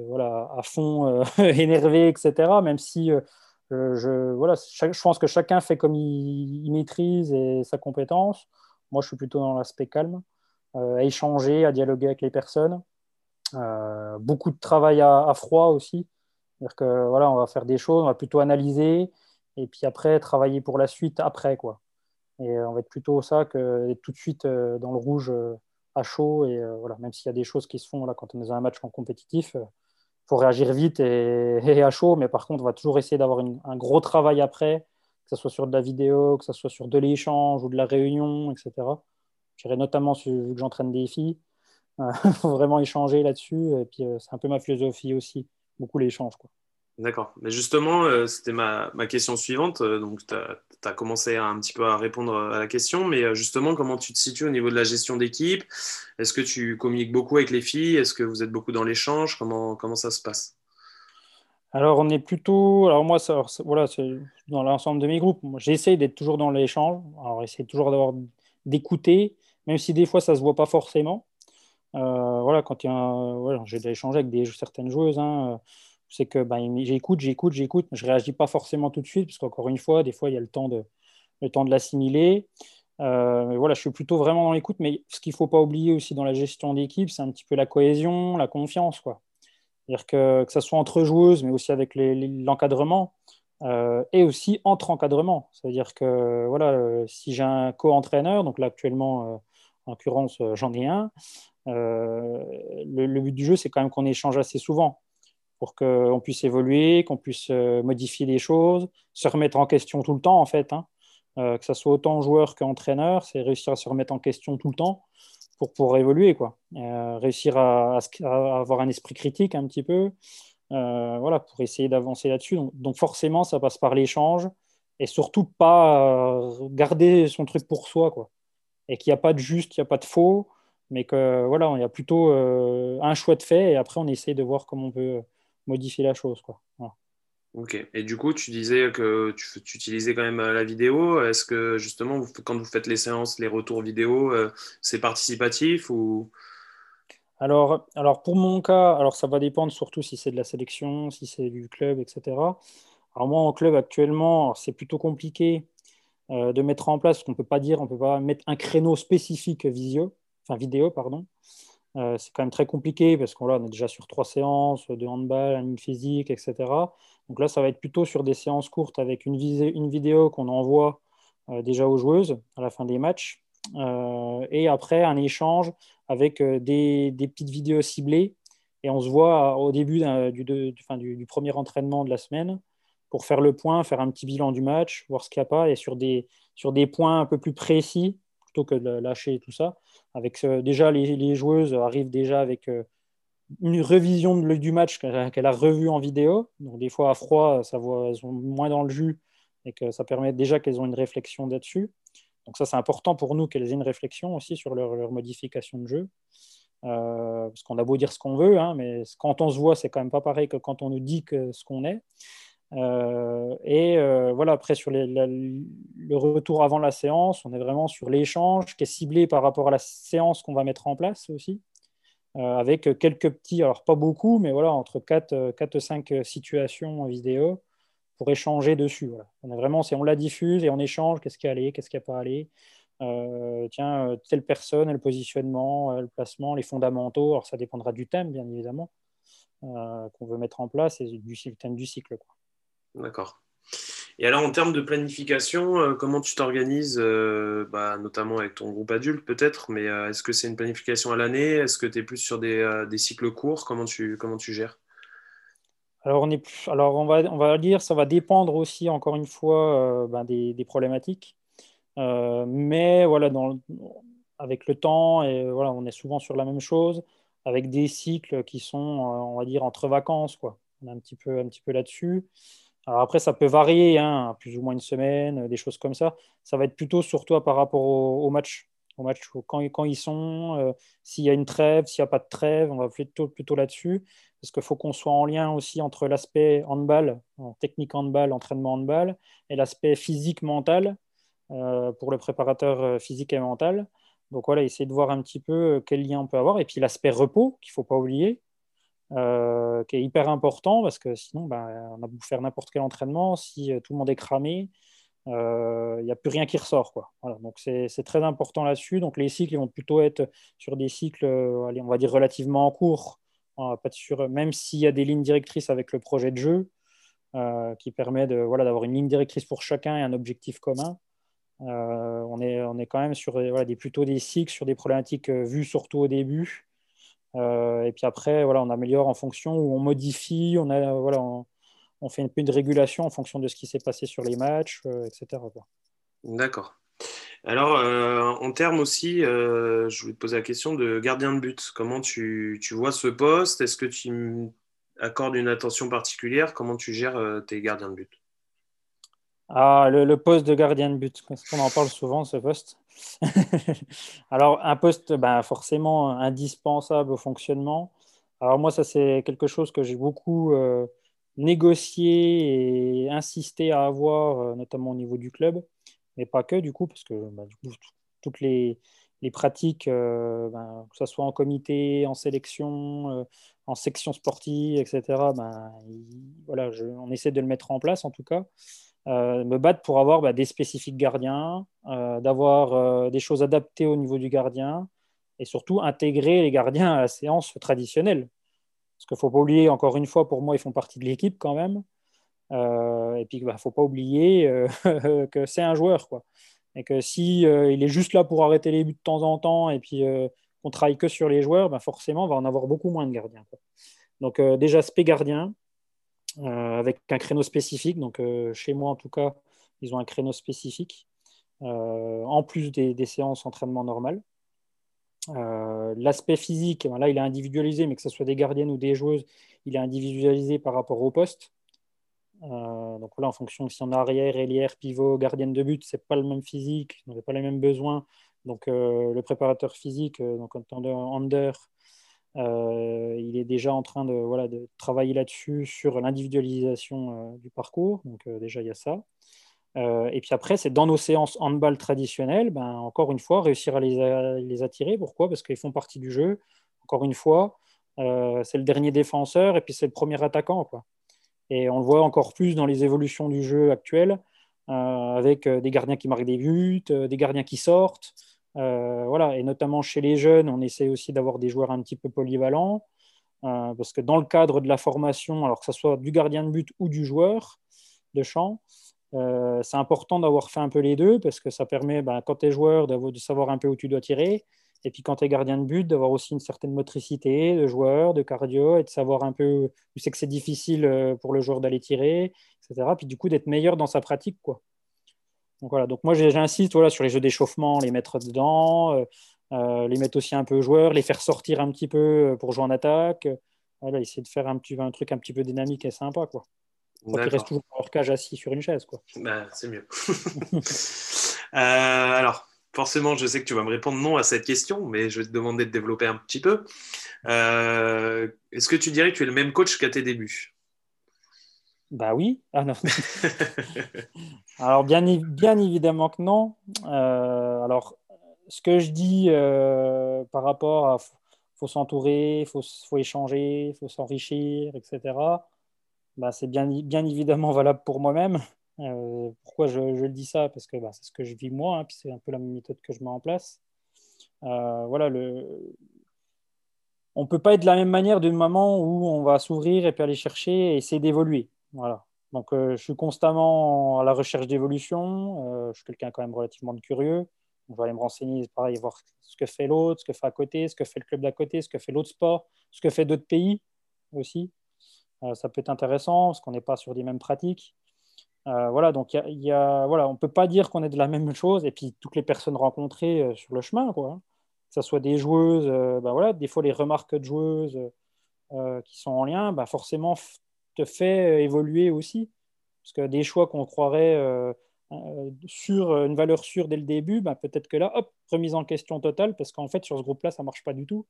voilà, à fond [LAUGHS] énervé, etc. Même si je, voilà, je pense que chacun fait comme il, maîtrise et sa compétence. Moi, je suis plutôt dans l'aspect calme, euh, à échanger, à dialoguer avec les personnes. Euh, beaucoup de travail à, froid aussi. C'est-à-dire que voilà, on va faire des choses, on va plutôt analyser et puis après travailler pour la suite après quoi. Et on va être plutôt ça que tout de suite euh, dans le rouge à chaud et voilà, même s'il y a des choses qui se font là quand on est dans un match compétitif, faut réagir vite et, à chaud, mais par contre, on va toujours essayer d'avoir un gros travail après, que ce soit sur de la vidéo, que ce soit sur de l'échange ou de la réunion, etc. Je dirais notamment, vu que j'entraîne des filles, il [LAUGHS] faut vraiment échanger là-dessus. Et puis, euh, c'est un peu ma philosophie aussi, beaucoup l'échange. D'accord. Mais justement, euh, c'était ma, question suivante. Euh, donc, tu as, commencé un petit peu à répondre à la question, mais euh, justement, comment tu te situes au niveau de la gestion d'équipe? Est-ce que tu communiques beaucoup avec les filles? Est-ce que vous êtes beaucoup dans l'échange? Comment, comment ça se passe? Alors, on est plutôt. Alors, moi, voilà, dans l'ensemble de mes groupes. J'essaie d'être toujours dans l'échange. Alors, j'essaie toujours d'écouter, même si des fois, ça ne se voit pas forcément. voilà, quand il y a. J'ai échangé avec des, certaines joueuses. Hein, c'est que ben, j'écoute, j'écoute, j'écoute, je ne réagis pas forcément tout de suite, parce qu'encore une fois, des fois, il y a le temps de, le temps de l'assimiler. Euh, voilà, je suis plutôt vraiment dans l'écoute, mais ce qu'il ne faut pas oublier aussi dans la gestion d'équipe, c'est un petit peu la cohésion, la confiance. Quoi. C'est-à-dire que, que ce soit entre joueuses, mais aussi avec l'encadrement, euh, et aussi entre encadrements. C'est-à-dire que voilà, euh, si j'ai un co-entraîneur, donc là actuellement, en l'occurrence, j'en ai un, le, but du jeu, c'est quand même qu'on échange assez souvent pour qu'on puisse évoluer, qu'on puisse euh, modifier les choses, se remettre en question tout le temps, en fait. Hein. Euh, que ce soit autant joueur qu'entraîneur, c'est réussir à se remettre en question tout le temps pour pouvoir évoluer, quoi. Euh, réussir à, avoir un esprit critique un petit peu, voilà, pour essayer d'avancer là-dessus. Donc, forcément, ça passe par l'échange et surtout pas garder son truc pour soi, quoi. Et qu'il n'y a pas de juste, il n'y a pas de faux, mais que voilà, il y a plutôt un choix de fait et après on essaie de voir comment on peut modifier la chose. Quoi. Ok. Et du coup, tu disais que tu, utilisais quand même euh, la vidéo. Est-ce que justement, quand vous faites les séances, les retours vidéo, euh, c'est participatif ou? Alors, alors, pour mon cas, alors ça va dépendre surtout si c'est de la sélection, si c'est du club, etc. Alors moi, en club actuellement, c'est plutôt compliqué euh, de mettre en place, qu'on ne peut pas dire, on ne peut pas mettre un créneau spécifique visio, enfin vidéo, pardon. Euh, c'est quand même très compliqué parce qu'on on est déjà sur trois séances de handball, une physique, etc. Donc là, ça va être plutôt sur des séances courtes avec une, vidéo qu'on envoie euh, déjà aux joueuses à la fin des matchs. Euh, et après, un échange avec des, petites vidéos ciblées. Et on se voit au début du, premier entraînement de la semaine pour faire le point, faire un petit bilan du match, voir ce qu'il n'y a pas, et sur des points un peu plus précis, plutôt que de lâcher tout ça, avec déjà les, joueuses arrivent déjà avec euh, une revision du match qu'elle a revu en vidéo. Donc des fois à froid, ça voit, elles sont moins dans le jus et que ça permet déjà qu'elles ont une réflexion là-dessus. Donc ça c'est important pour nous qu'elles aient une réflexion aussi sur leur, modification de jeu. Euh, parce qu'on a beau dire ce qu'on veut, hein, mais quand on se voit, c'est quand même pas pareil que quand on nous dit ce qu'on est. Euh, et euh, voilà, après, sur le retour avant la séance, on est vraiment sur l'échange qui est ciblé par rapport à la séance qu'on va mettre en place aussi, euh, avec quelques petits, alors pas beaucoup, mais voilà, entre 4, 4 5 situations en vidéo pour échanger dessus. On vraiment, on la diffuse et on échange, qu'est-ce qui est allé, qu'est-ce qui n'a pas allé. tiens, telle personne, le positionnement, le placement, les fondamentaux. Alors ça dépendra du thème, bien évidemment, qu'on veut mettre en place et du thème du cycle. D'accord. Et alors, en termes de planification, euh, comment tu t'organises, euh, bah, notamment avec ton groupe adulte peut-être, mais euh, est-ce que c'est une planification à l'année? Est-ce que tu es plus sur des, cycles courts? Comment tu, comment tu gères? Alors on, est alors, on va, on va dire, ça va dépendre aussi, encore une fois, ben, des, problématiques. mais voilà, avec le temps, voilà, on est souvent sur la même chose, avec des cycles qui sont, on va dire, entre vacances. Quoi. On est un petit peu, un petit peu là-dessus. Après, ça peut varier, hein, plus ou moins une semaine, des choses comme ça. Ça va être plutôt sur toi par rapport au, match, au match quand, quand ils sont, euh, s'il y a une trêve, s'il n'y a pas de trêve, on va plutôt, plutôt là-dessus. Parce qu'il faut qu'on soit en lien aussi entre l'aspect handball, technique handball, entraînement handball, et l'aspect physique mental euh, pour le préparateur euh, physique et mental. Donc voilà, essayer de voir un petit peu quel lien on peut avoir. Et puis l'aspect repos, qu'il ne faut pas oublier. Euh, qui est hyper important parce que sinon, ben, on a beau faire n'importe quel entraînement, si euh, tout le monde est cramé, euh, il n'y a plus rien qui ressort. Quoi. donc c'est très important là-dessus. Donc les cycles vont plutôt être sur des cycles, on va dire relativement courts, sur, même s'il y a des lignes directrices avec le projet de jeu qui permet voilà d'avoir une ligne directrice pour chacun et un objectif commun. on, est, on est quand même sur des, plutôt des cycles sur des problématiques vues surtout au début et puis après, voilà, on améliore en fonction ou on modifie, on, a, voilà, on, fait un peu de régulation en fonction de ce qui s'est passé sur les matchs, euh, etc. D'accord. Alors, euh, en termes aussi, je voulais te poser la question de gardien de but. Comment tu, tu vois ce poste? Est-ce que tu accordes une attention particulière? Comment tu gères tes gardiens de but? Ah, le, poste de gardien de but, parce qu'on en parle souvent, ce poste. [LAUGHS] Alors, un poste ben, forcément indispensable au fonctionnement. Alors moi, ça c'est quelque chose que j'ai beaucoup euh, négocié et insisté à avoir, euh, notamment au niveau du club, mais pas que du coup, parce que ben, toutes les, pratiques, euh, ben, que ce soit en comité, en sélection, en section sportive, etc., ben, voilà, on essaie de le mettre en place en tout cas. Euh, me battre pour avoir bah, des spécifiques gardiens, euh, d'avoir euh, des choses adaptées au niveau du gardien et surtout intégrer les gardiens à la séance traditionnelle. Parce qu'il ne faut pas oublier, encore une fois, pour moi, ils font partie de l'équipe quand même. et puis, il bah, ne faut pas oublier [LAUGHS] que c'est un joueur. Et que si est juste là pour arrêter les buts de temps en temps et puis qu'on travaille que sur les joueurs, bah, forcément, on va en avoir beaucoup moins de gardiens. Donc, déjà, aspect gardien, avec un créneau spécifique. Donc, euh, chez moi, en tout cas, ils ont un créneau spécifique, euh, en plus des, séances d'entraînement normales. L'aspect physique, ben là, il est individualisé, mais que ce soit des gardiennes ou des joueuses, il est individualisé par rapport au poste. donc là, en fonction si on a arrière, ailière, pivot, gardienne de but, c'est pas le même physique, on n'a pas les mêmes besoins. Donc le préparateur physique, donc en temps under, euh, il est déjà en train de, voilà, de travailler là-dessus, sur l'individualisation euh, du parcours. Donc euh, déjà, il y a ça. et puis après, c'est dans nos séances handball traditionnelles, ben, encore une fois, réussir à les, les attirer. Pourquoi? Parce qu'ils font partie du jeu. Encore une fois, c'est le dernier défenseur et puis c'est le premier attaquant. Quoi. Et on le voit encore plus dans les évolutions du jeu actuel, avec des gardiens qui marquent des buts, des gardiens qui sortent. Euh, voilà, et notamment chez les jeunes, on essaie aussi d'avoir des joueurs un petit peu polyvalents, euh, parce que dans le cadre de la formation, alors que ce soit du gardien de but ou du joueur de champ, euh, c'est important d'avoir fait un peu les deux, parce que ça permet, ben, quand tu es joueur, de savoir un peu où tu dois tirer, et puis quand tu es gardien de but, d'avoir aussi une certaine motricité de joueur, de cardio, et de savoir un peu où c'est que c'est difficile pour le joueur d'aller tirer, etc. Puis du coup, d'être meilleur dans sa pratique, quoi. Donc, voilà. Donc moi j'insiste voilà, sur les jeux d'échauffement, les mettre dedans, euh, euh, les mettre aussi un peu joueurs, les faire sortir un petit peu euh, pour jouer en attaque. Voilà, essayer de faire un, petit, un truc un petit peu dynamique et sympa. Quoi. Ils restent toujours dans leur cage assis sur une chaise. Quoi. Bah, c'est mieux. [LAUGHS] alors, forcément, je sais que tu vas me répondre non à cette question, mais je vais te demander de développer un petit peu. Est-ce que tu dirais que tu es le même coach qu'à tes débuts? Bah oui. Ah [LAUGHS] alors bien, bien, évidemment que non. Euh, alors ce que je dis euh, par rapport à faut s'entourer, faut, faut échanger, faut s'enrichir, etc. bah, c'est bien, bien évidemment valable pour moi-même. Euh, pourquoi je, le dis ça? Parce que bah, c'est ce que je vis moi, hein, puis c'est un peu la même méthode que je mets en place. Voilà, le... on ne peut pas être de la même manière d'une moment où on va s'ouvrir et puis aller chercher et essayer d'évoluer. Voilà. Donc, euh, je suis constamment à la recherche d'évolution. je suis quelqu'un quand même relativement curieux. On va aller me renseigner, pareil, voir ce que fait l'autre, ce que fait à côté, ce que fait le club d'à côté, ce que fait l'autre sport, ce que fait d'autres pays aussi. ça peut être intéressant parce qu'on n'est pas sur les mêmes pratiques. Euh, voilà, donc y a, voilà, on ne peut pas dire qu'on est de la même chose, et puis toutes les personnes rencontrées euh, sur le chemin, quoi, hein. que ce soit des joueuses, euh, bah voilà, des fois les remarques de joueuses qui sont en lien, bah forcément te fait évoluer aussi. Parce que des choix qu'on croirait sur une valeur sûre dès le début, bah, peut-être que là, hop, remise en question totale, parce qu'en fait, sur ce groupe-là, ça ne marche pas du tout.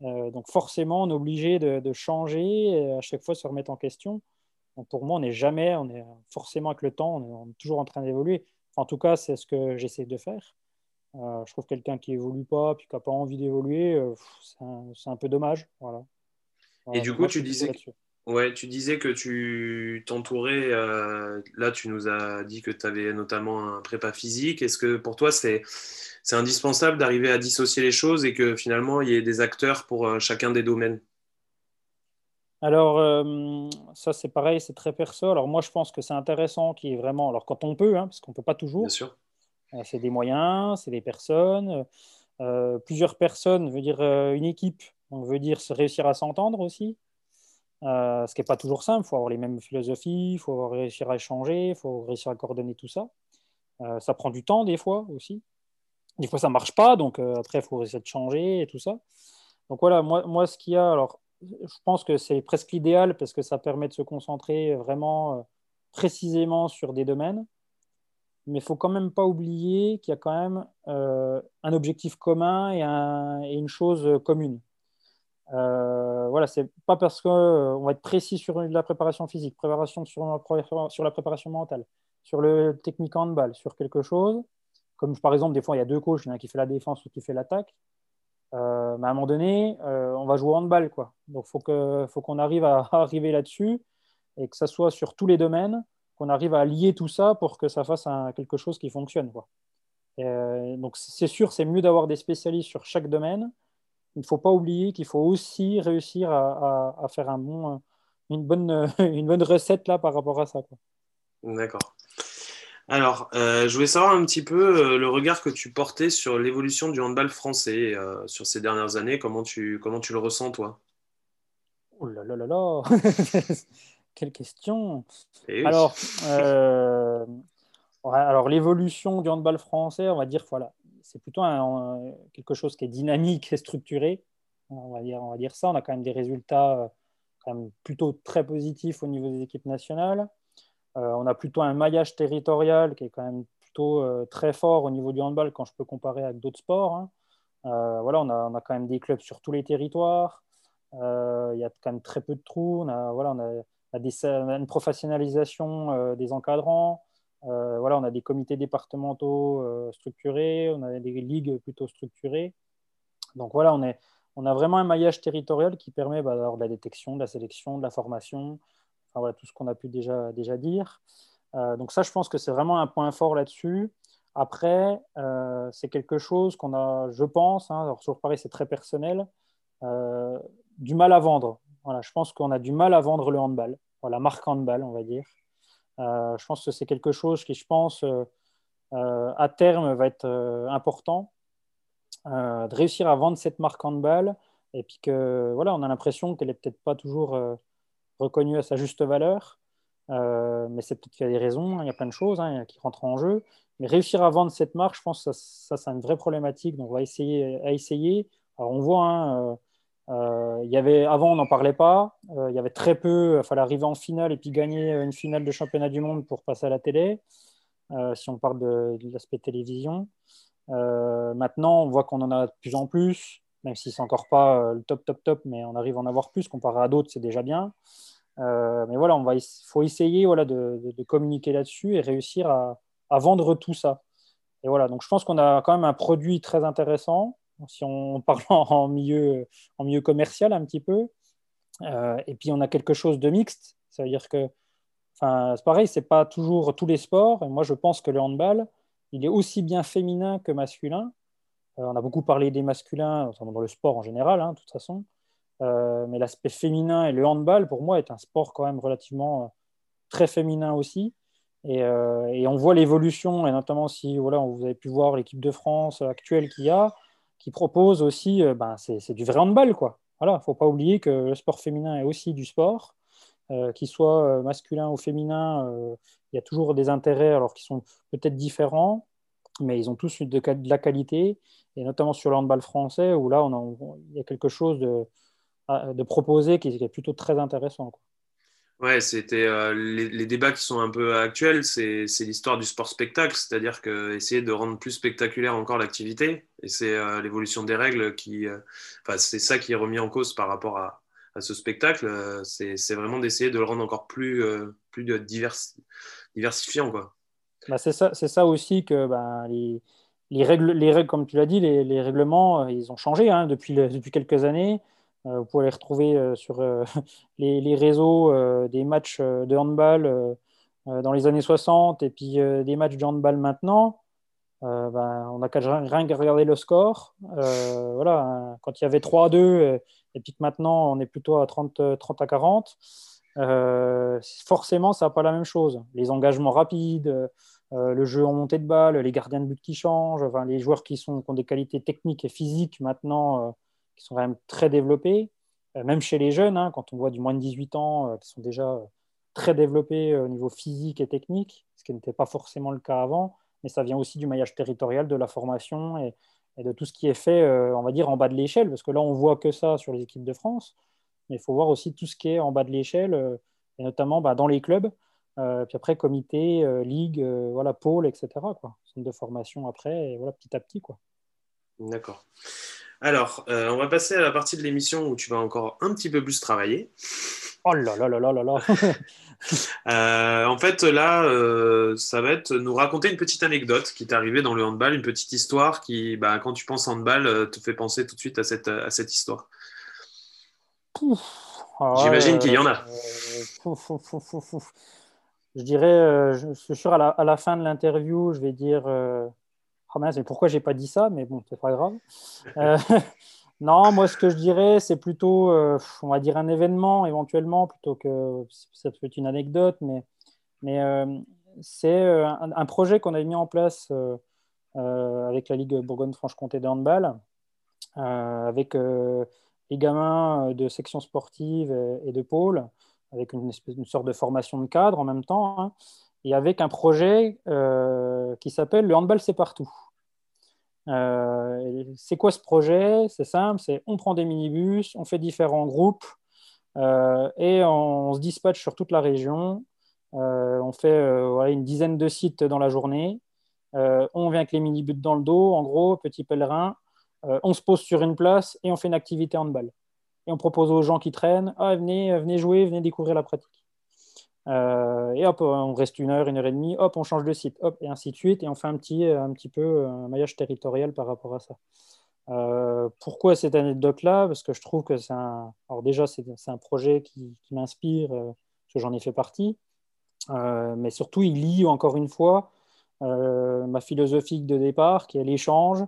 donc forcément, on est obligé de, de changer, à chaque fois se remettre en question pour moi, on n'est jamais, on est forcément avec le temps, on est, toujours en train d'évoluer. en tout cas, c'est ce que j'essaie de faire. Euh, je trouve quelqu'un qui évolue pas, puis qui n'a pas envie d'évoluer, euh, c'est un, peu dommage. Voilà. Et du coup, tu disais, ouais, tu disais que tu t'entourais, euh, là tu nous as dit que tu avais notamment un prépa physique. Est-ce que pour toi c'est indispensable d'arriver à dissocier les choses et que finalement il y ait des acteurs pour chacun des domaines? Alors, euh, ça, c'est pareil, c'est très perso. Alors, moi, je pense que c'est intéressant qui est vraiment. Alors, quand on peut, hein, parce qu'on ne peut pas toujours. Bien sûr. Euh, c'est des moyens, c'est des personnes. Euh, plusieurs personnes veut dire une équipe, on veut dire se réussir à s'entendre aussi. Ce qui n'est pas toujours simple. Il faut avoir les mêmes philosophies, il faut réussir à échanger, il faut réussir à coordonner tout ça. ça prend du temps, des fois aussi. Des fois, ça ne marche pas, donc après, il faut essayer de changer et tout ça. Donc voilà, moi, moi ce qu'il y a, alors je pense que c'est presque l'idéal parce que ça permet de se concentrer vraiment euh, précisément sur des domaines. Mais il faut quand même pas oublier qu'il y a quand même euh, un objectif commun et, une chose commune. Euh, voilà, c'est pas parce qu'on euh, va être précis sur la préparation physique, préparation sur, la préparation mentale, sur le technique handball, sur quelque chose, comme par exemple, des fois, il y a deux coachs, il y en a qui fait la défense ou qui fait l'attaque. Euh, mais à un moment donné, on va jouer au handball. Quoi. Donc, il faut, qu'on arrive [LAUGHS] à, arriver là-dessus et que ça soit sur tous les domaines, qu'on arrive à lier tout ça pour que ça fasse quelque chose qui fonctionne. Quoi. Donc, c'est sûr, c'est mieux d'avoir des spécialistes sur chaque domaine. Il ne faut pas oublier qu'il faut aussi réussir à, à, faire un bon, une, bonne, [LAUGHS] une bonne recette là par rapport à ça. D'accord. Alors, euh, je voulais savoir un petit peu euh, le regard que tu portais sur l'évolution du handball français euh, sur ces dernières années. Comment tu, comment tu le ressens, toi? Oh là là là là [LAUGHS] Quelle question eh Alors, alors l'évolution du handball français, on va dire, voilà, c'est plutôt quelque chose qui est dynamique et structuré. On va, dire, ça. On a quand même des résultats même plutôt très positifs au niveau des équipes nationales. Euh, on a plutôt un maillage territorial qui est quand même plutôt euh, très fort au niveau du handball quand je peux comparer avec d'autres sports. Hein. Euh, voilà, on a, quand même des clubs sur tous les territoires. Il y a quand même très peu de trous. On a, voilà, on a, une professionnalisation des encadrants. Voilà, on a des comités départementaux structurés. On a des ligues plutôt structurées. Donc voilà, on, est, on a vraiment un maillage territorial qui permet bah, de la détection, de la sélection, de la formation, voilà, tout ce qu'on a pu déjà, déjà dire. Euh, donc ça, je pense que c'est vraiment un point fort là-dessus. Après, euh, c'est quelque chose qu'on a, je pense, hein, alors toujours pareil, c'est très personnel, euh, du mal à vendre. Voilà, je pense qu'on a du mal à vendre le handball, voilà, marque handball, on va dire. Je pense que c'est quelque chose qui, je pense, à terme va être important, de réussir à vendre cette marque handball, et puis que, voilà, on a l'impression qu'elle n'est peut-être pas toujours reconnu à sa juste valeur. Euh, mais c'est peut-être qu'il y a des raisons, hein, il y a plein de choses hein, qui rentrent en jeu. Mais réussir à vendre cette marque, je pense que ça, c'est une vraie problématique. Donc, on va essayer à essayer. Alors, on voit, hein, euh, euh, y avait, avant, on n'en parlait pas. il y avait très peu. Il fallait arriver en finale et puis gagner une finale de championnat du monde pour passer à la télé, si on parle de, l'aspect télévision. maintenant, on voit qu'on en a de plus en plus, même si c'est encore pas le top, top, top, mais on arrive à en avoir plus. Comparé à d'autres, c'est déjà bien. Euh, mais voilà, il faut essayer voilà, de, communiquer là-dessus et réussir à, vendre tout ça. Et voilà, donc je pense qu'on a quand même un produit très intéressant, si on [LAUGHS] parle en milieu, en milieu commercial un petit peu. Euh, et puis on a quelque chose de mixte, Ça veut dire que, enfin, c'est pareil, c'est pas toujours tous les sports. Et moi, je pense que le handball, il est aussi bien féminin que masculin. Euh, on a beaucoup parlé des masculins, notamment dans le sport en général, hein, de toute façon. Euh, mais l'aspect féminin et le handball, pour moi, est un sport quand même relativement très féminin aussi. Et, on voit l'évolution, et notamment si voilà, vous avez pu voir l'équipe de France actuelle qu'il y a, qui propose aussi, ben, c'est du vrai handball. Quoi. Voilà, faut pas oublier que le sport féminin est aussi du sport. qu'il soit masculin ou féminin, il y a toujours des intérêts alors qui sont peut-être différents, mais ils ont tous de, de, la qualité, et notamment sur le handball français, où là, on il y a quelque chose de, de proposé qui, est plutôt très intéressant. Ouais, c'était euh, les, débats qui sont un peu actuels, c'est l'histoire du sport spectacle, c'est-à-dire que essayer de rendre plus spectaculaire encore l'activité, et c'est euh, l'évolution des règles qui, euh, c'est ça qui est remis en cause par rapport à, ce spectacle, c'est vraiment d'essayer de le rendre encore plus, plus divers, diversifiant, quoi. Bah c'est ça, ça aussi que bah, les, les, règles, les règles, comme tu l'as dit, les, règlements, ils ont changé hein, depuis quelques années. Euh, vous pouvez les retrouver euh, sur euh, [LAUGHS] les, réseaux des matchs de handball dans les années 60 et puis des matchs de handball maintenant. Ben, on n'a qu'à rien regarder le score. voilà, hein, quand il y avait 3 à 2 et puis que maintenant on est plutôt à 30, 30 à 40, forcément ça n'a pas la même chose. Les engagements rapides, le jeu en montée de balle, les gardiens de but qui changent, les joueurs qui, sont, qui ont des qualités techniques et physiques maintenant qui sont quand même très développés, euh, même chez les jeunes, hein, quand on voit du moins de 18 ans euh, qui sont déjà euh, très développés au niveau physique et technique, ce qui n'était pas forcément le cas avant, mais ça vient aussi du maillage territorial, de la formation et, de tout ce qui est fait, on va dire, en bas de l'échelle, parce que là, on voit que ça sur les équipes de France, mais il faut voir aussi tout ce qui est en bas de l'échelle, et notamment bah, dans les clubs, puis après, comité, ligue, voilà, pôle, etc. Quoi. Centre de formation après, voilà, petit à petit. D'accord. Alors, euh, on va passer à la partie de l'émission où tu vas encore un petit peu plus travailler. Oh là là là là là là [LAUGHS] euh, En fait, là, euh, ça va être nous raconter une petite anecdote qui t'est arrivée dans le handball, une petite histoire qui, bah, quand tu penses handball, te fait penser tout de suite à cette, à cette histoire. J'imagine qu'il y en a. je dirais, je suis sûr, à la, à la fin de l'interview, je vais dire ah mince, mais pourquoi j'ai pas dit ça? Mais bon, c'est pas grave. Euh, [LAUGHS] non, moi, ce que je dirais, c'est plutôt, euh, on va dire, un événement éventuellement, plutôt que ça peut être une anecdote, mais, euh, c'est un, projet qu'on a mis en place avec la Ligue Bourgogne-Franche-Comté de handball, avec les gamins de section sportive et, de pôle, avec une, espèce, une sorte de formation de cadre en même temps. Hein et avec un projet euh, qui s'appelle Le handball, c'est partout. Euh, c'est quoi ce projet? C'est simple, c'est on prend des minibus, on fait différents groupes euh, et on, se dispatche sur toute la région. on fait une dizaine de sites dans la journée. on vient avec les minibus dans le dos, en gros, petit pèlerin. on se pose sur une place et on fait une activité handball. Et on propose aux gens qui traînent, ah, venez, venez jouer, venez découvrir la pratique. Euh, et hop, on reste une heure, une heure et demie, hop, on change de site, hop, et ainsi de suite, et on fait un petit, un petit peu un maillage territorial par rapport à ça. Euh, pourquoi cette anecdote-là? Parce que je trouve que c'est un. Alors, déjà, c'est un projet qui, m'inspire, euh, parce que j'en ai fait partie, mais surtout, il lie encore une fois ma philosophie de départ, qui est l'échange,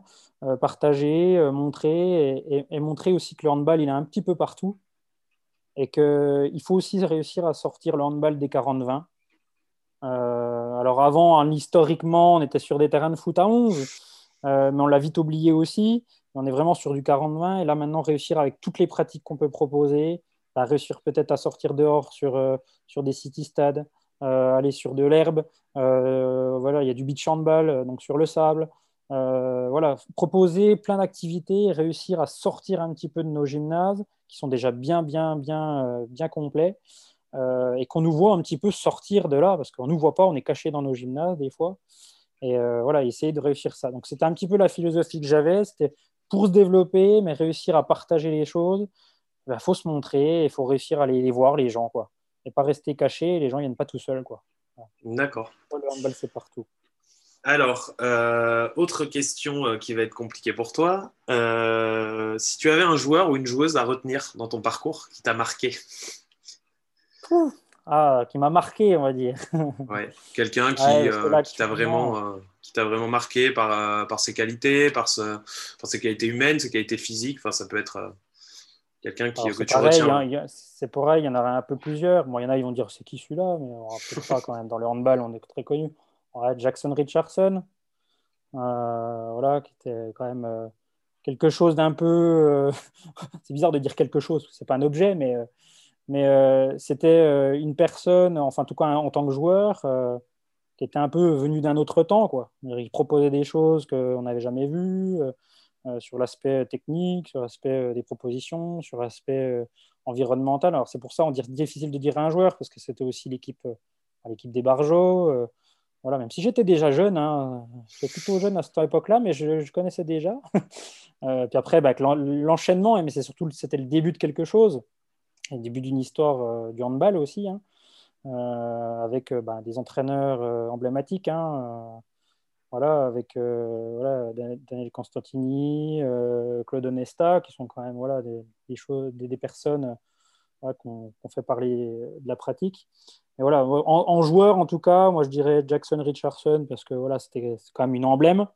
partager, montrer, et, et, montrer aussi que le handball, il est un petit peu partout et qu'il faut aussi réussir à sortir le handball des 40-20. Euh, alors avant, hein, historiquement, on était sur des terrains de foot à 11, euh, mais on l'a vite oublié aussi. On est vraiment sur du 40-20, et là maintenant, réussir avec toutes les pratiques qu'on peut proposer, à réussir peut-être à sortir dehors sur, euh, sur des city-stades, aller sur de l'herbe, voilà, il y a du beach handball, donc sur le sable. Voilà, proposer plein d'activités, réussir à sortir un petit peu de nos gymnases qui sont déjà bien, bien, bien, euh, bien complets, euh, et qu'on nous voit un petit peu sortir de là, parce qu'on ne nous voit pas, on est caché dans nos gymnases des fois. Et euh, voilà, essayer de réussir ça. Donc c'était un petit peu la philosophie que j'avais, c'était pour se développer, mais réussir à partager les choses, il ben, faut se montrer, il faut réussir à les, voir, les gens, quoi. Et pas rester caché, les gens ne viennent pas tout seuls, quoi. D'accord. Le handball, c'est partout. Alors, euh, autre question euh, qui va être compliquée pour toi. Euh, si tu avais un joueur ou une joueuse à retenir dans ton parcours qui t'a marqué? Ah, qui m'a marqué, on va dire. [LAUGHS] ouais, quelqu'un qui, t'a vraiment, qui t'a vraiment marqué par, par ses qualités, par, par, ses qualités humaines, ses qualités physiques. Enfin, ça peut être quelqu'un qui, que tu retiens. C'est pareil, il y en aura un peu plusieurs. Bon, il y en a, ils vont dire c'est qui celui-là, mais on peut pas quand même. Dans le handball, on est très connu. Jackson Richardson, voilà, qui était quand même quelque chose d'un peu. [LAUGHS] c'est bizarre de dire quelque chose, c'est pas un objet, mais mais euh, c'était euh, une personne, enfin en tout cas en tant que joueur, euh, qui était un peu venu d'un autre temps. Quoi. Il proposait des choses qu'on n'avait jamais vues sur l'aspect technique, sur l'aspect des propositions, sur l'aspect environnemental. Alors c'est pour ça on dit difficile de dire un joueur parce que c'était aussi l'équipe l'équipe des Barjots. Voilà, même si j'étais déjà jeune, hein, j'étais plutôt jeune à cette époque-là, mais je, connaissais déjà. [LAUGHS] puis après, bah, l'enchaînement, mais c'est surtout c'était le début de quelque chose le début d'une histoire euh, du handball aussi, hein, euh, avec euh, bah, des entraîneurs emblématiques. Hein, voilà, avec Daniel Constantini, Claude Onesta, qui sont quand même voilà, des, choses, des, personnes qu'on fait parler de la pratique. Et voilà, en, joueur, en tout cas, moi je dirais Jackson Richardson, parce que voilà, c'était quand même une emblème,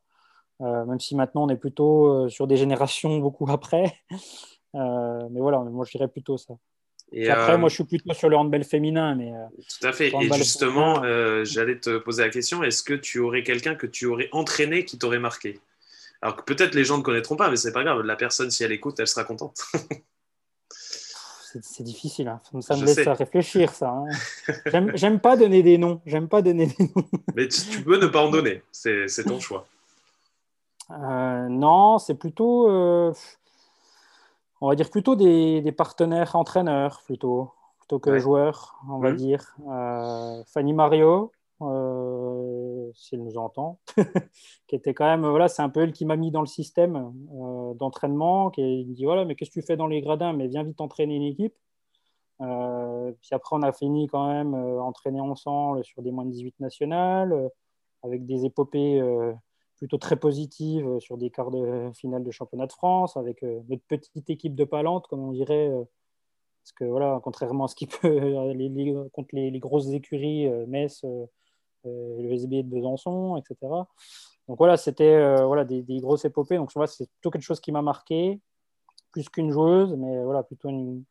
même si maintenant on est plutôt sur des générations beaucoup [LAUGHS] après. mais voilà, moi je dirais plutôt ça. Et après, euh, moi, je suis plutôt sur le handball féminin. Mais, euh, tout à fait. Et justement, euh, j'allais te poser la question est-ce que tu aurais quelqu'un que tu aurais entraîné qui t'aurait marqué? Alors que peut-être les gens ne connaîtront pas, mais c'est pas grave. La personne, si elle écoute, elle sera contente. [LAUGHS] c'est difficile. Hein. Ça me laisse réfléchir, ça. Hein. [LAUGHS] J'aime pas donner des noms. J'aime pas donner des noms. mais tu, peux ne pas en donner. C'est ton choix. non, c'est plutôt on va dire plutôt des, partenaires entraîneurs, plutôt, plutôt que joueurs, on va dire. Euh, Fanny Mario, euh, s'il nous entend, [LAUGHS] qui était quand même, voilà, c'est un peu elle qui m'a mis dans le système euh, d'entraînement, qui me dit, voilà, mais qu'est-ce que tu fais dans les gradins? Mais viens vite entraîner une équipe. puis après, on a fini quand même entraîner ensemble sur des moins de 18 nationales, avec des épopées plutôt très positive euh, sur des quarts de finale de championnat de France, avec euh, notre petite équipe de Palante, comme on dirait. Euh, parce que voilà, contrairement à ce qui [LAUGHS] peut les, contre les, grosses écuries, Metz, le SB de Besançon, etc. Donc voilà, c'était voilà, des, grosses épopées. Donc vois, c'est plutôt quelque chose qui m'a marqué, plus qu'une joueuse, mais voilà, plutôt une,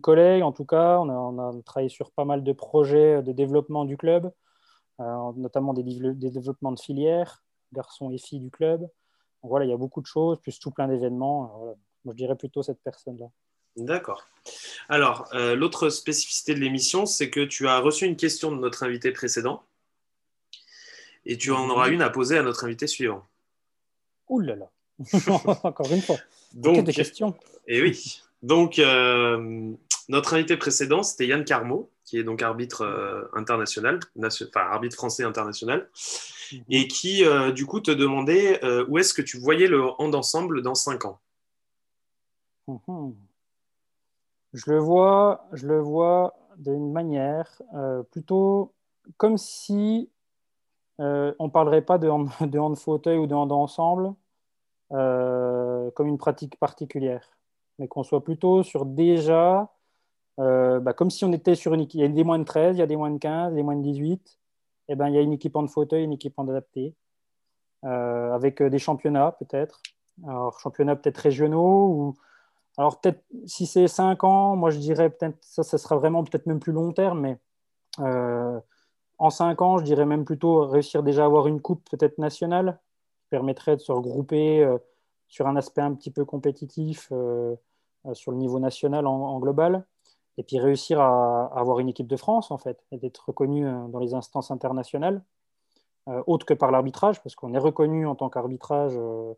collègue en tout cas. On a, on a, travaillé sur pas mal de projets de développement du club, notamment des, des, développements de filières garçons et filles du club. voilà, il y a beaucoup de choses, plus tout plein d'événements. Moi, je dirais plutôt cette personne-là. D'accord. Alors, euh, l'autre spécificité de l'émission, c'est que tu as reçu une question de notre invité précédent et tu en auras une à poser à notre invité suivant. Ouh là là [LAUGHS] Encore une fois. Donc, des questions. Et eh oui. Donc, euh, notre invité précédent, c'était Yann Carmo, qui est donc arbitre euh, international, enfin arbitre français international, mhm. et qui euh, du coup te demandait où est-ce que tu voyais le hand ensemble dans 5 ans? Mhm. Je le vois, je le vois d'une manière plutôt comme si on ne parlerait pas de hand, de hand, fauteuil ou de hand ensemble comme une pratique particulière, mais qu'on soit plutôt sur déjà euh, bah, comme si on était sur une équipe. Il y a des moins de 13, il y a des moins de 15, des moins de 18. Et ben, il y a une équipe en fauteuil, une équipe en adapté, euh, avec euh, des championnats peut-être. Alors, championnats peut-être régionaux ou. Alors, peut-être si c'est 5 ans, moi je dirais peut-être ça, ça sera vraiment peut-être même plus long terme, mais en 5 ans, je dirais même plutôt réussir déjà à avoir une coupe peut-être nationale qui permettrait de se regrouper sur un aspect un petit peu compétitif sur le niveau national en global et puis réussir à, avoir une équipe de France, en fait, et d'être reconnu euh, dans les instances internationales, euh, autres que par l'arbitrage, parce qu'on est reconnu en tant qu'arbitrage. Euh,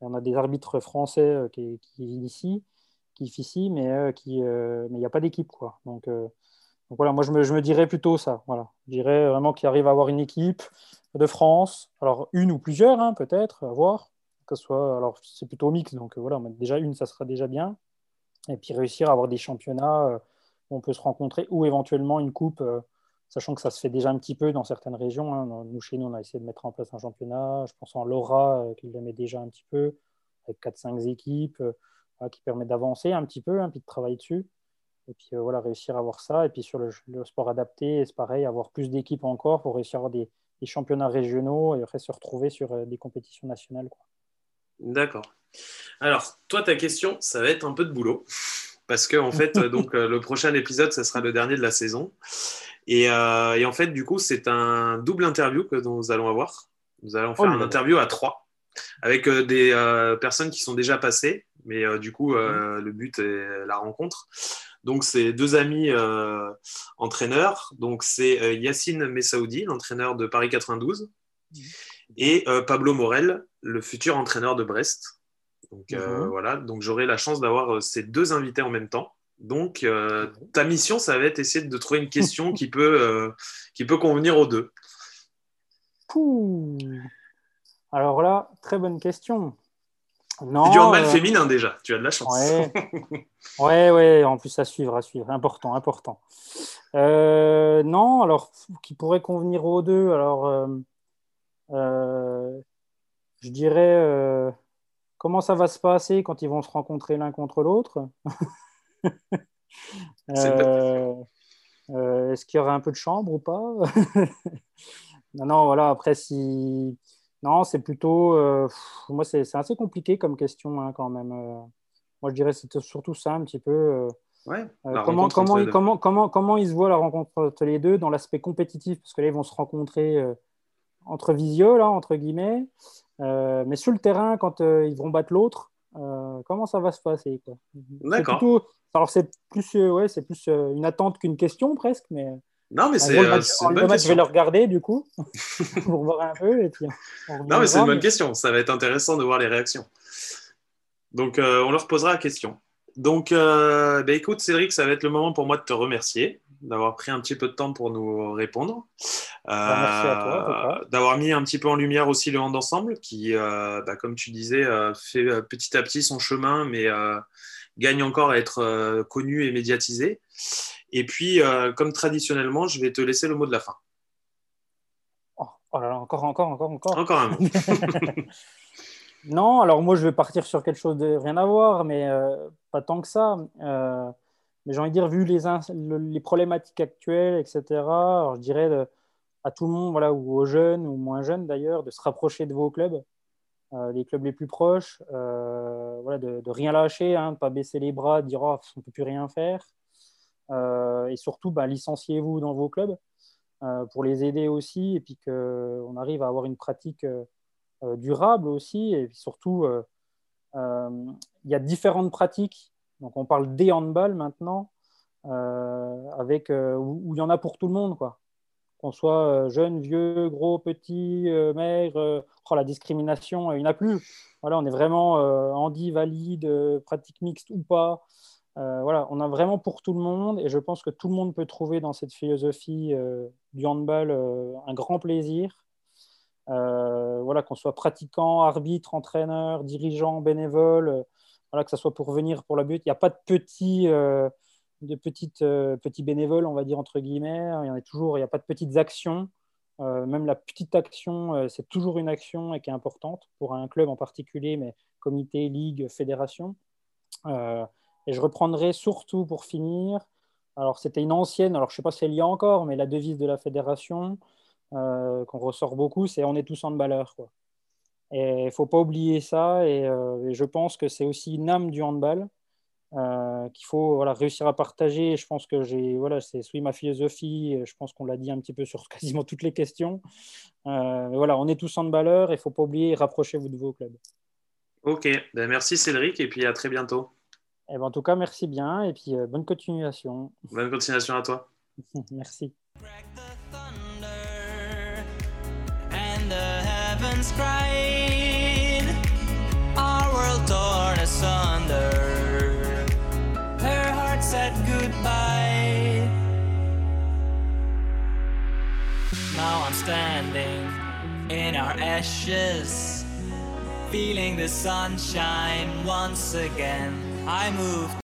on a des arbitres français qui, qui ici, qui ici, mais il n'y a pas d'équipe, quoi. Donc, donc, voilà, moi je me, dirais plutôt ça. Voilà, je dirais vraiment qu'il arrive à avoir une équipe de France, alors une ou plusieurs, hein, peut-être, à voir. Que soit, alors c'est plutôt mix, donc voilà, déjà une, ça sera déjà bien. Et puis réussir à avoir des championnats on peut se rencontrer, ou éventuellement une coupe, euh, sachant que ça se fait déjà un petit peu dans certaines régions. Hein. Nous, chez nous, on a essayé de mettre en place un championnat. Je pense en Laura, euh, qui le met déjà un petit peu, avec 4-5 équipes, euh, qui permet d'avancer un petit peu, hein, puis de travailler dessus. Et puis voilà, réussir à avoir ça. Et puis sur le, sport adapté, c'est pareil, avoir plus d'équipes encore pour réussir à avoir des, championnats régionaux et après se retrouver sur des compétitions nationales. D'accord. Alors, toi, ta question, ça va être un peu de boulot. Parce que, en fait, donc, le prochain épisode, ce sera le dernier de la saison. Et, en fait, du coup, c'est un double interview que nous allons avoir. Nous allons faire oh, une interview à trois avec des personnes qui sont déjà passées. Mais du coup, mhm. le but est la rencontre. Donc, c'est deux amis entraîneurs. Donc, c'est Yacine Messaoudi, l'entraîneur de Paris 92, mhm. et Pablo Morel, le futur entraîneur de Brest. Donc, mhm. voilà. Donc, j'aurai la chance d'avoir ces deux invités en même temps. Donc, euh, ta mission, ça va être essayer de trouver une question [LAUGHS] qui, peut, euh, qui peut convenir aux deux. Alors là, très bonne question. Non, du handball euh... féminin déjà, tu as de la chance. Ouais, ouais, en plus à suivre, à suivre, important, important. Euh, non, alors qui pourrait convenir aux deux, alors je dirais comment ça va se passer quand ils vont se rencontrer l'un contre l'autre? [LAUGHS] Euh, euh, est-ce qu'il y aura un peu de chambre ou pas? [LAUGHS] Non, non, voilà. Après, si. Non, c'est plutôt. Euh, moi, c'est assez compliqué comme question hein, quand même. moi, je dirais c'est surtout ça un petit peu. Ouais, comment, comment, comment, comment, comment ils se voient la rencontre entre les deux dans l'aspect compétitif Parce que là, ils vont se rencontrer entre visio, là, entre guillemets. mais sur le terrain, quand ils vont battre l'autre, comment ça va se passer D'accord. Alors, c'est plus, euh, ouais, c'est plus euh, une attente qu'une question presque, mais. Non, mais c'est. Euh, je vais le regarder du coup, [LAUGHS] pour voir un peu. Et puis, non, mais c'est une bonne question. Ça va être intéressant de voir les réactions. Donc, on leur posera la question. Donc, bah, écoute, Cédric, ça va être le moment pour moi de te remercier d'avoir pris un petit peu de temps pour nous répondre. Bah, merci à toi. D'avoir mis un petit peu en lumière aussi le hand ensemble, qui, bah, comme tu disais, fait petit à petit son chemin, mais gagne encore à être euh, connu et médiatisé. Et puis, euh, comme traditionnellement, je vais te laisser le mot de la fin. Oh, oh là là, encore, encore, encore, encore. Encore un mot. [LAUGHS] [LAUGHS] non, alors moi, je vais partir sur quelque chose de rien à voir, mais euh, pas tant que ça. mais j'ai envie de dire, vu les, les problématiques actuelles, etc., alors je dirais à tout le monde, voilà, ou aux jeunes ou moins jeunes d'ailleurs, de se rapprocher de vos clubs. Euh, les clubs les plus proches, euh, voilà, de, rien lâcher, hein, de ne pas baisser les bras, de dire oh, on ne peut plus rien faire. Euh, et surtout, bah, licenciez-vous dans vos clubs pour les aider aussi, et puis qu'on arrive à avoir une pratique durable aussi. Et puis surtout, il y a différentes pratiques. Donc on parle des handball maintenant, avec, où il y en a pour tout le monde. Qu'on soit euh, jeune, vieux, gros, petit, euh, maigre, euh, oh, la discrimination, il n'y en a plus. Voilà, on est vraiment handi, valide, pratique mixte ou pas. voilà, on a vraiment pour tout le monde et je pense que tout le monde peut trouver dans cette philosophie du handball un grand plaisir. voilà, qu'on soit pratiquant, arbitre, entraîneur, dirigeant, bénévole, voilà, que ce soit pour venir pour la but. Il n'y a pas de petit de petites, euh, petits bénévoles, on va dire entre guillemets. Il y en a toujours, il n'y a pas de petites actions. Euh, même la petite action, euh, c'est toujours une action et qui est importante pour un club en particulier, mais comité, ligue, fédération. et je reprendrai surtout pour finir. Alors, c'était une ancienne, alors je ne sais pas si elle y a encore, mais la devise de la fédération qu'on ressort beaucoup, c'est on est tous handballeurs. Quoi. Et il ne faut pas oublier ça. Et, et je pense que c'est aussi une âme du handball. Euh, qu'il faut voilà, réussir à partager. Je pense que j'ai, voilà, c'est ma philosophie. Je pense qu'on l'a dit un petit peu sur [LAUGHS] quasiment toutes les questions. Euh, voilà, on est tous en baleur et il ne faut pas oublier, rapprochez-vous de vos clubs. Ok, ben, merci Cédric et puis à très bientôt. Et eh ben, en tout cas, merci bien et puis euh, bonne continuation. Bonne continuation à toi. [LAUGHS] merci. said Now I'm standing in our ashes, feeling the sunshine once again. I moved.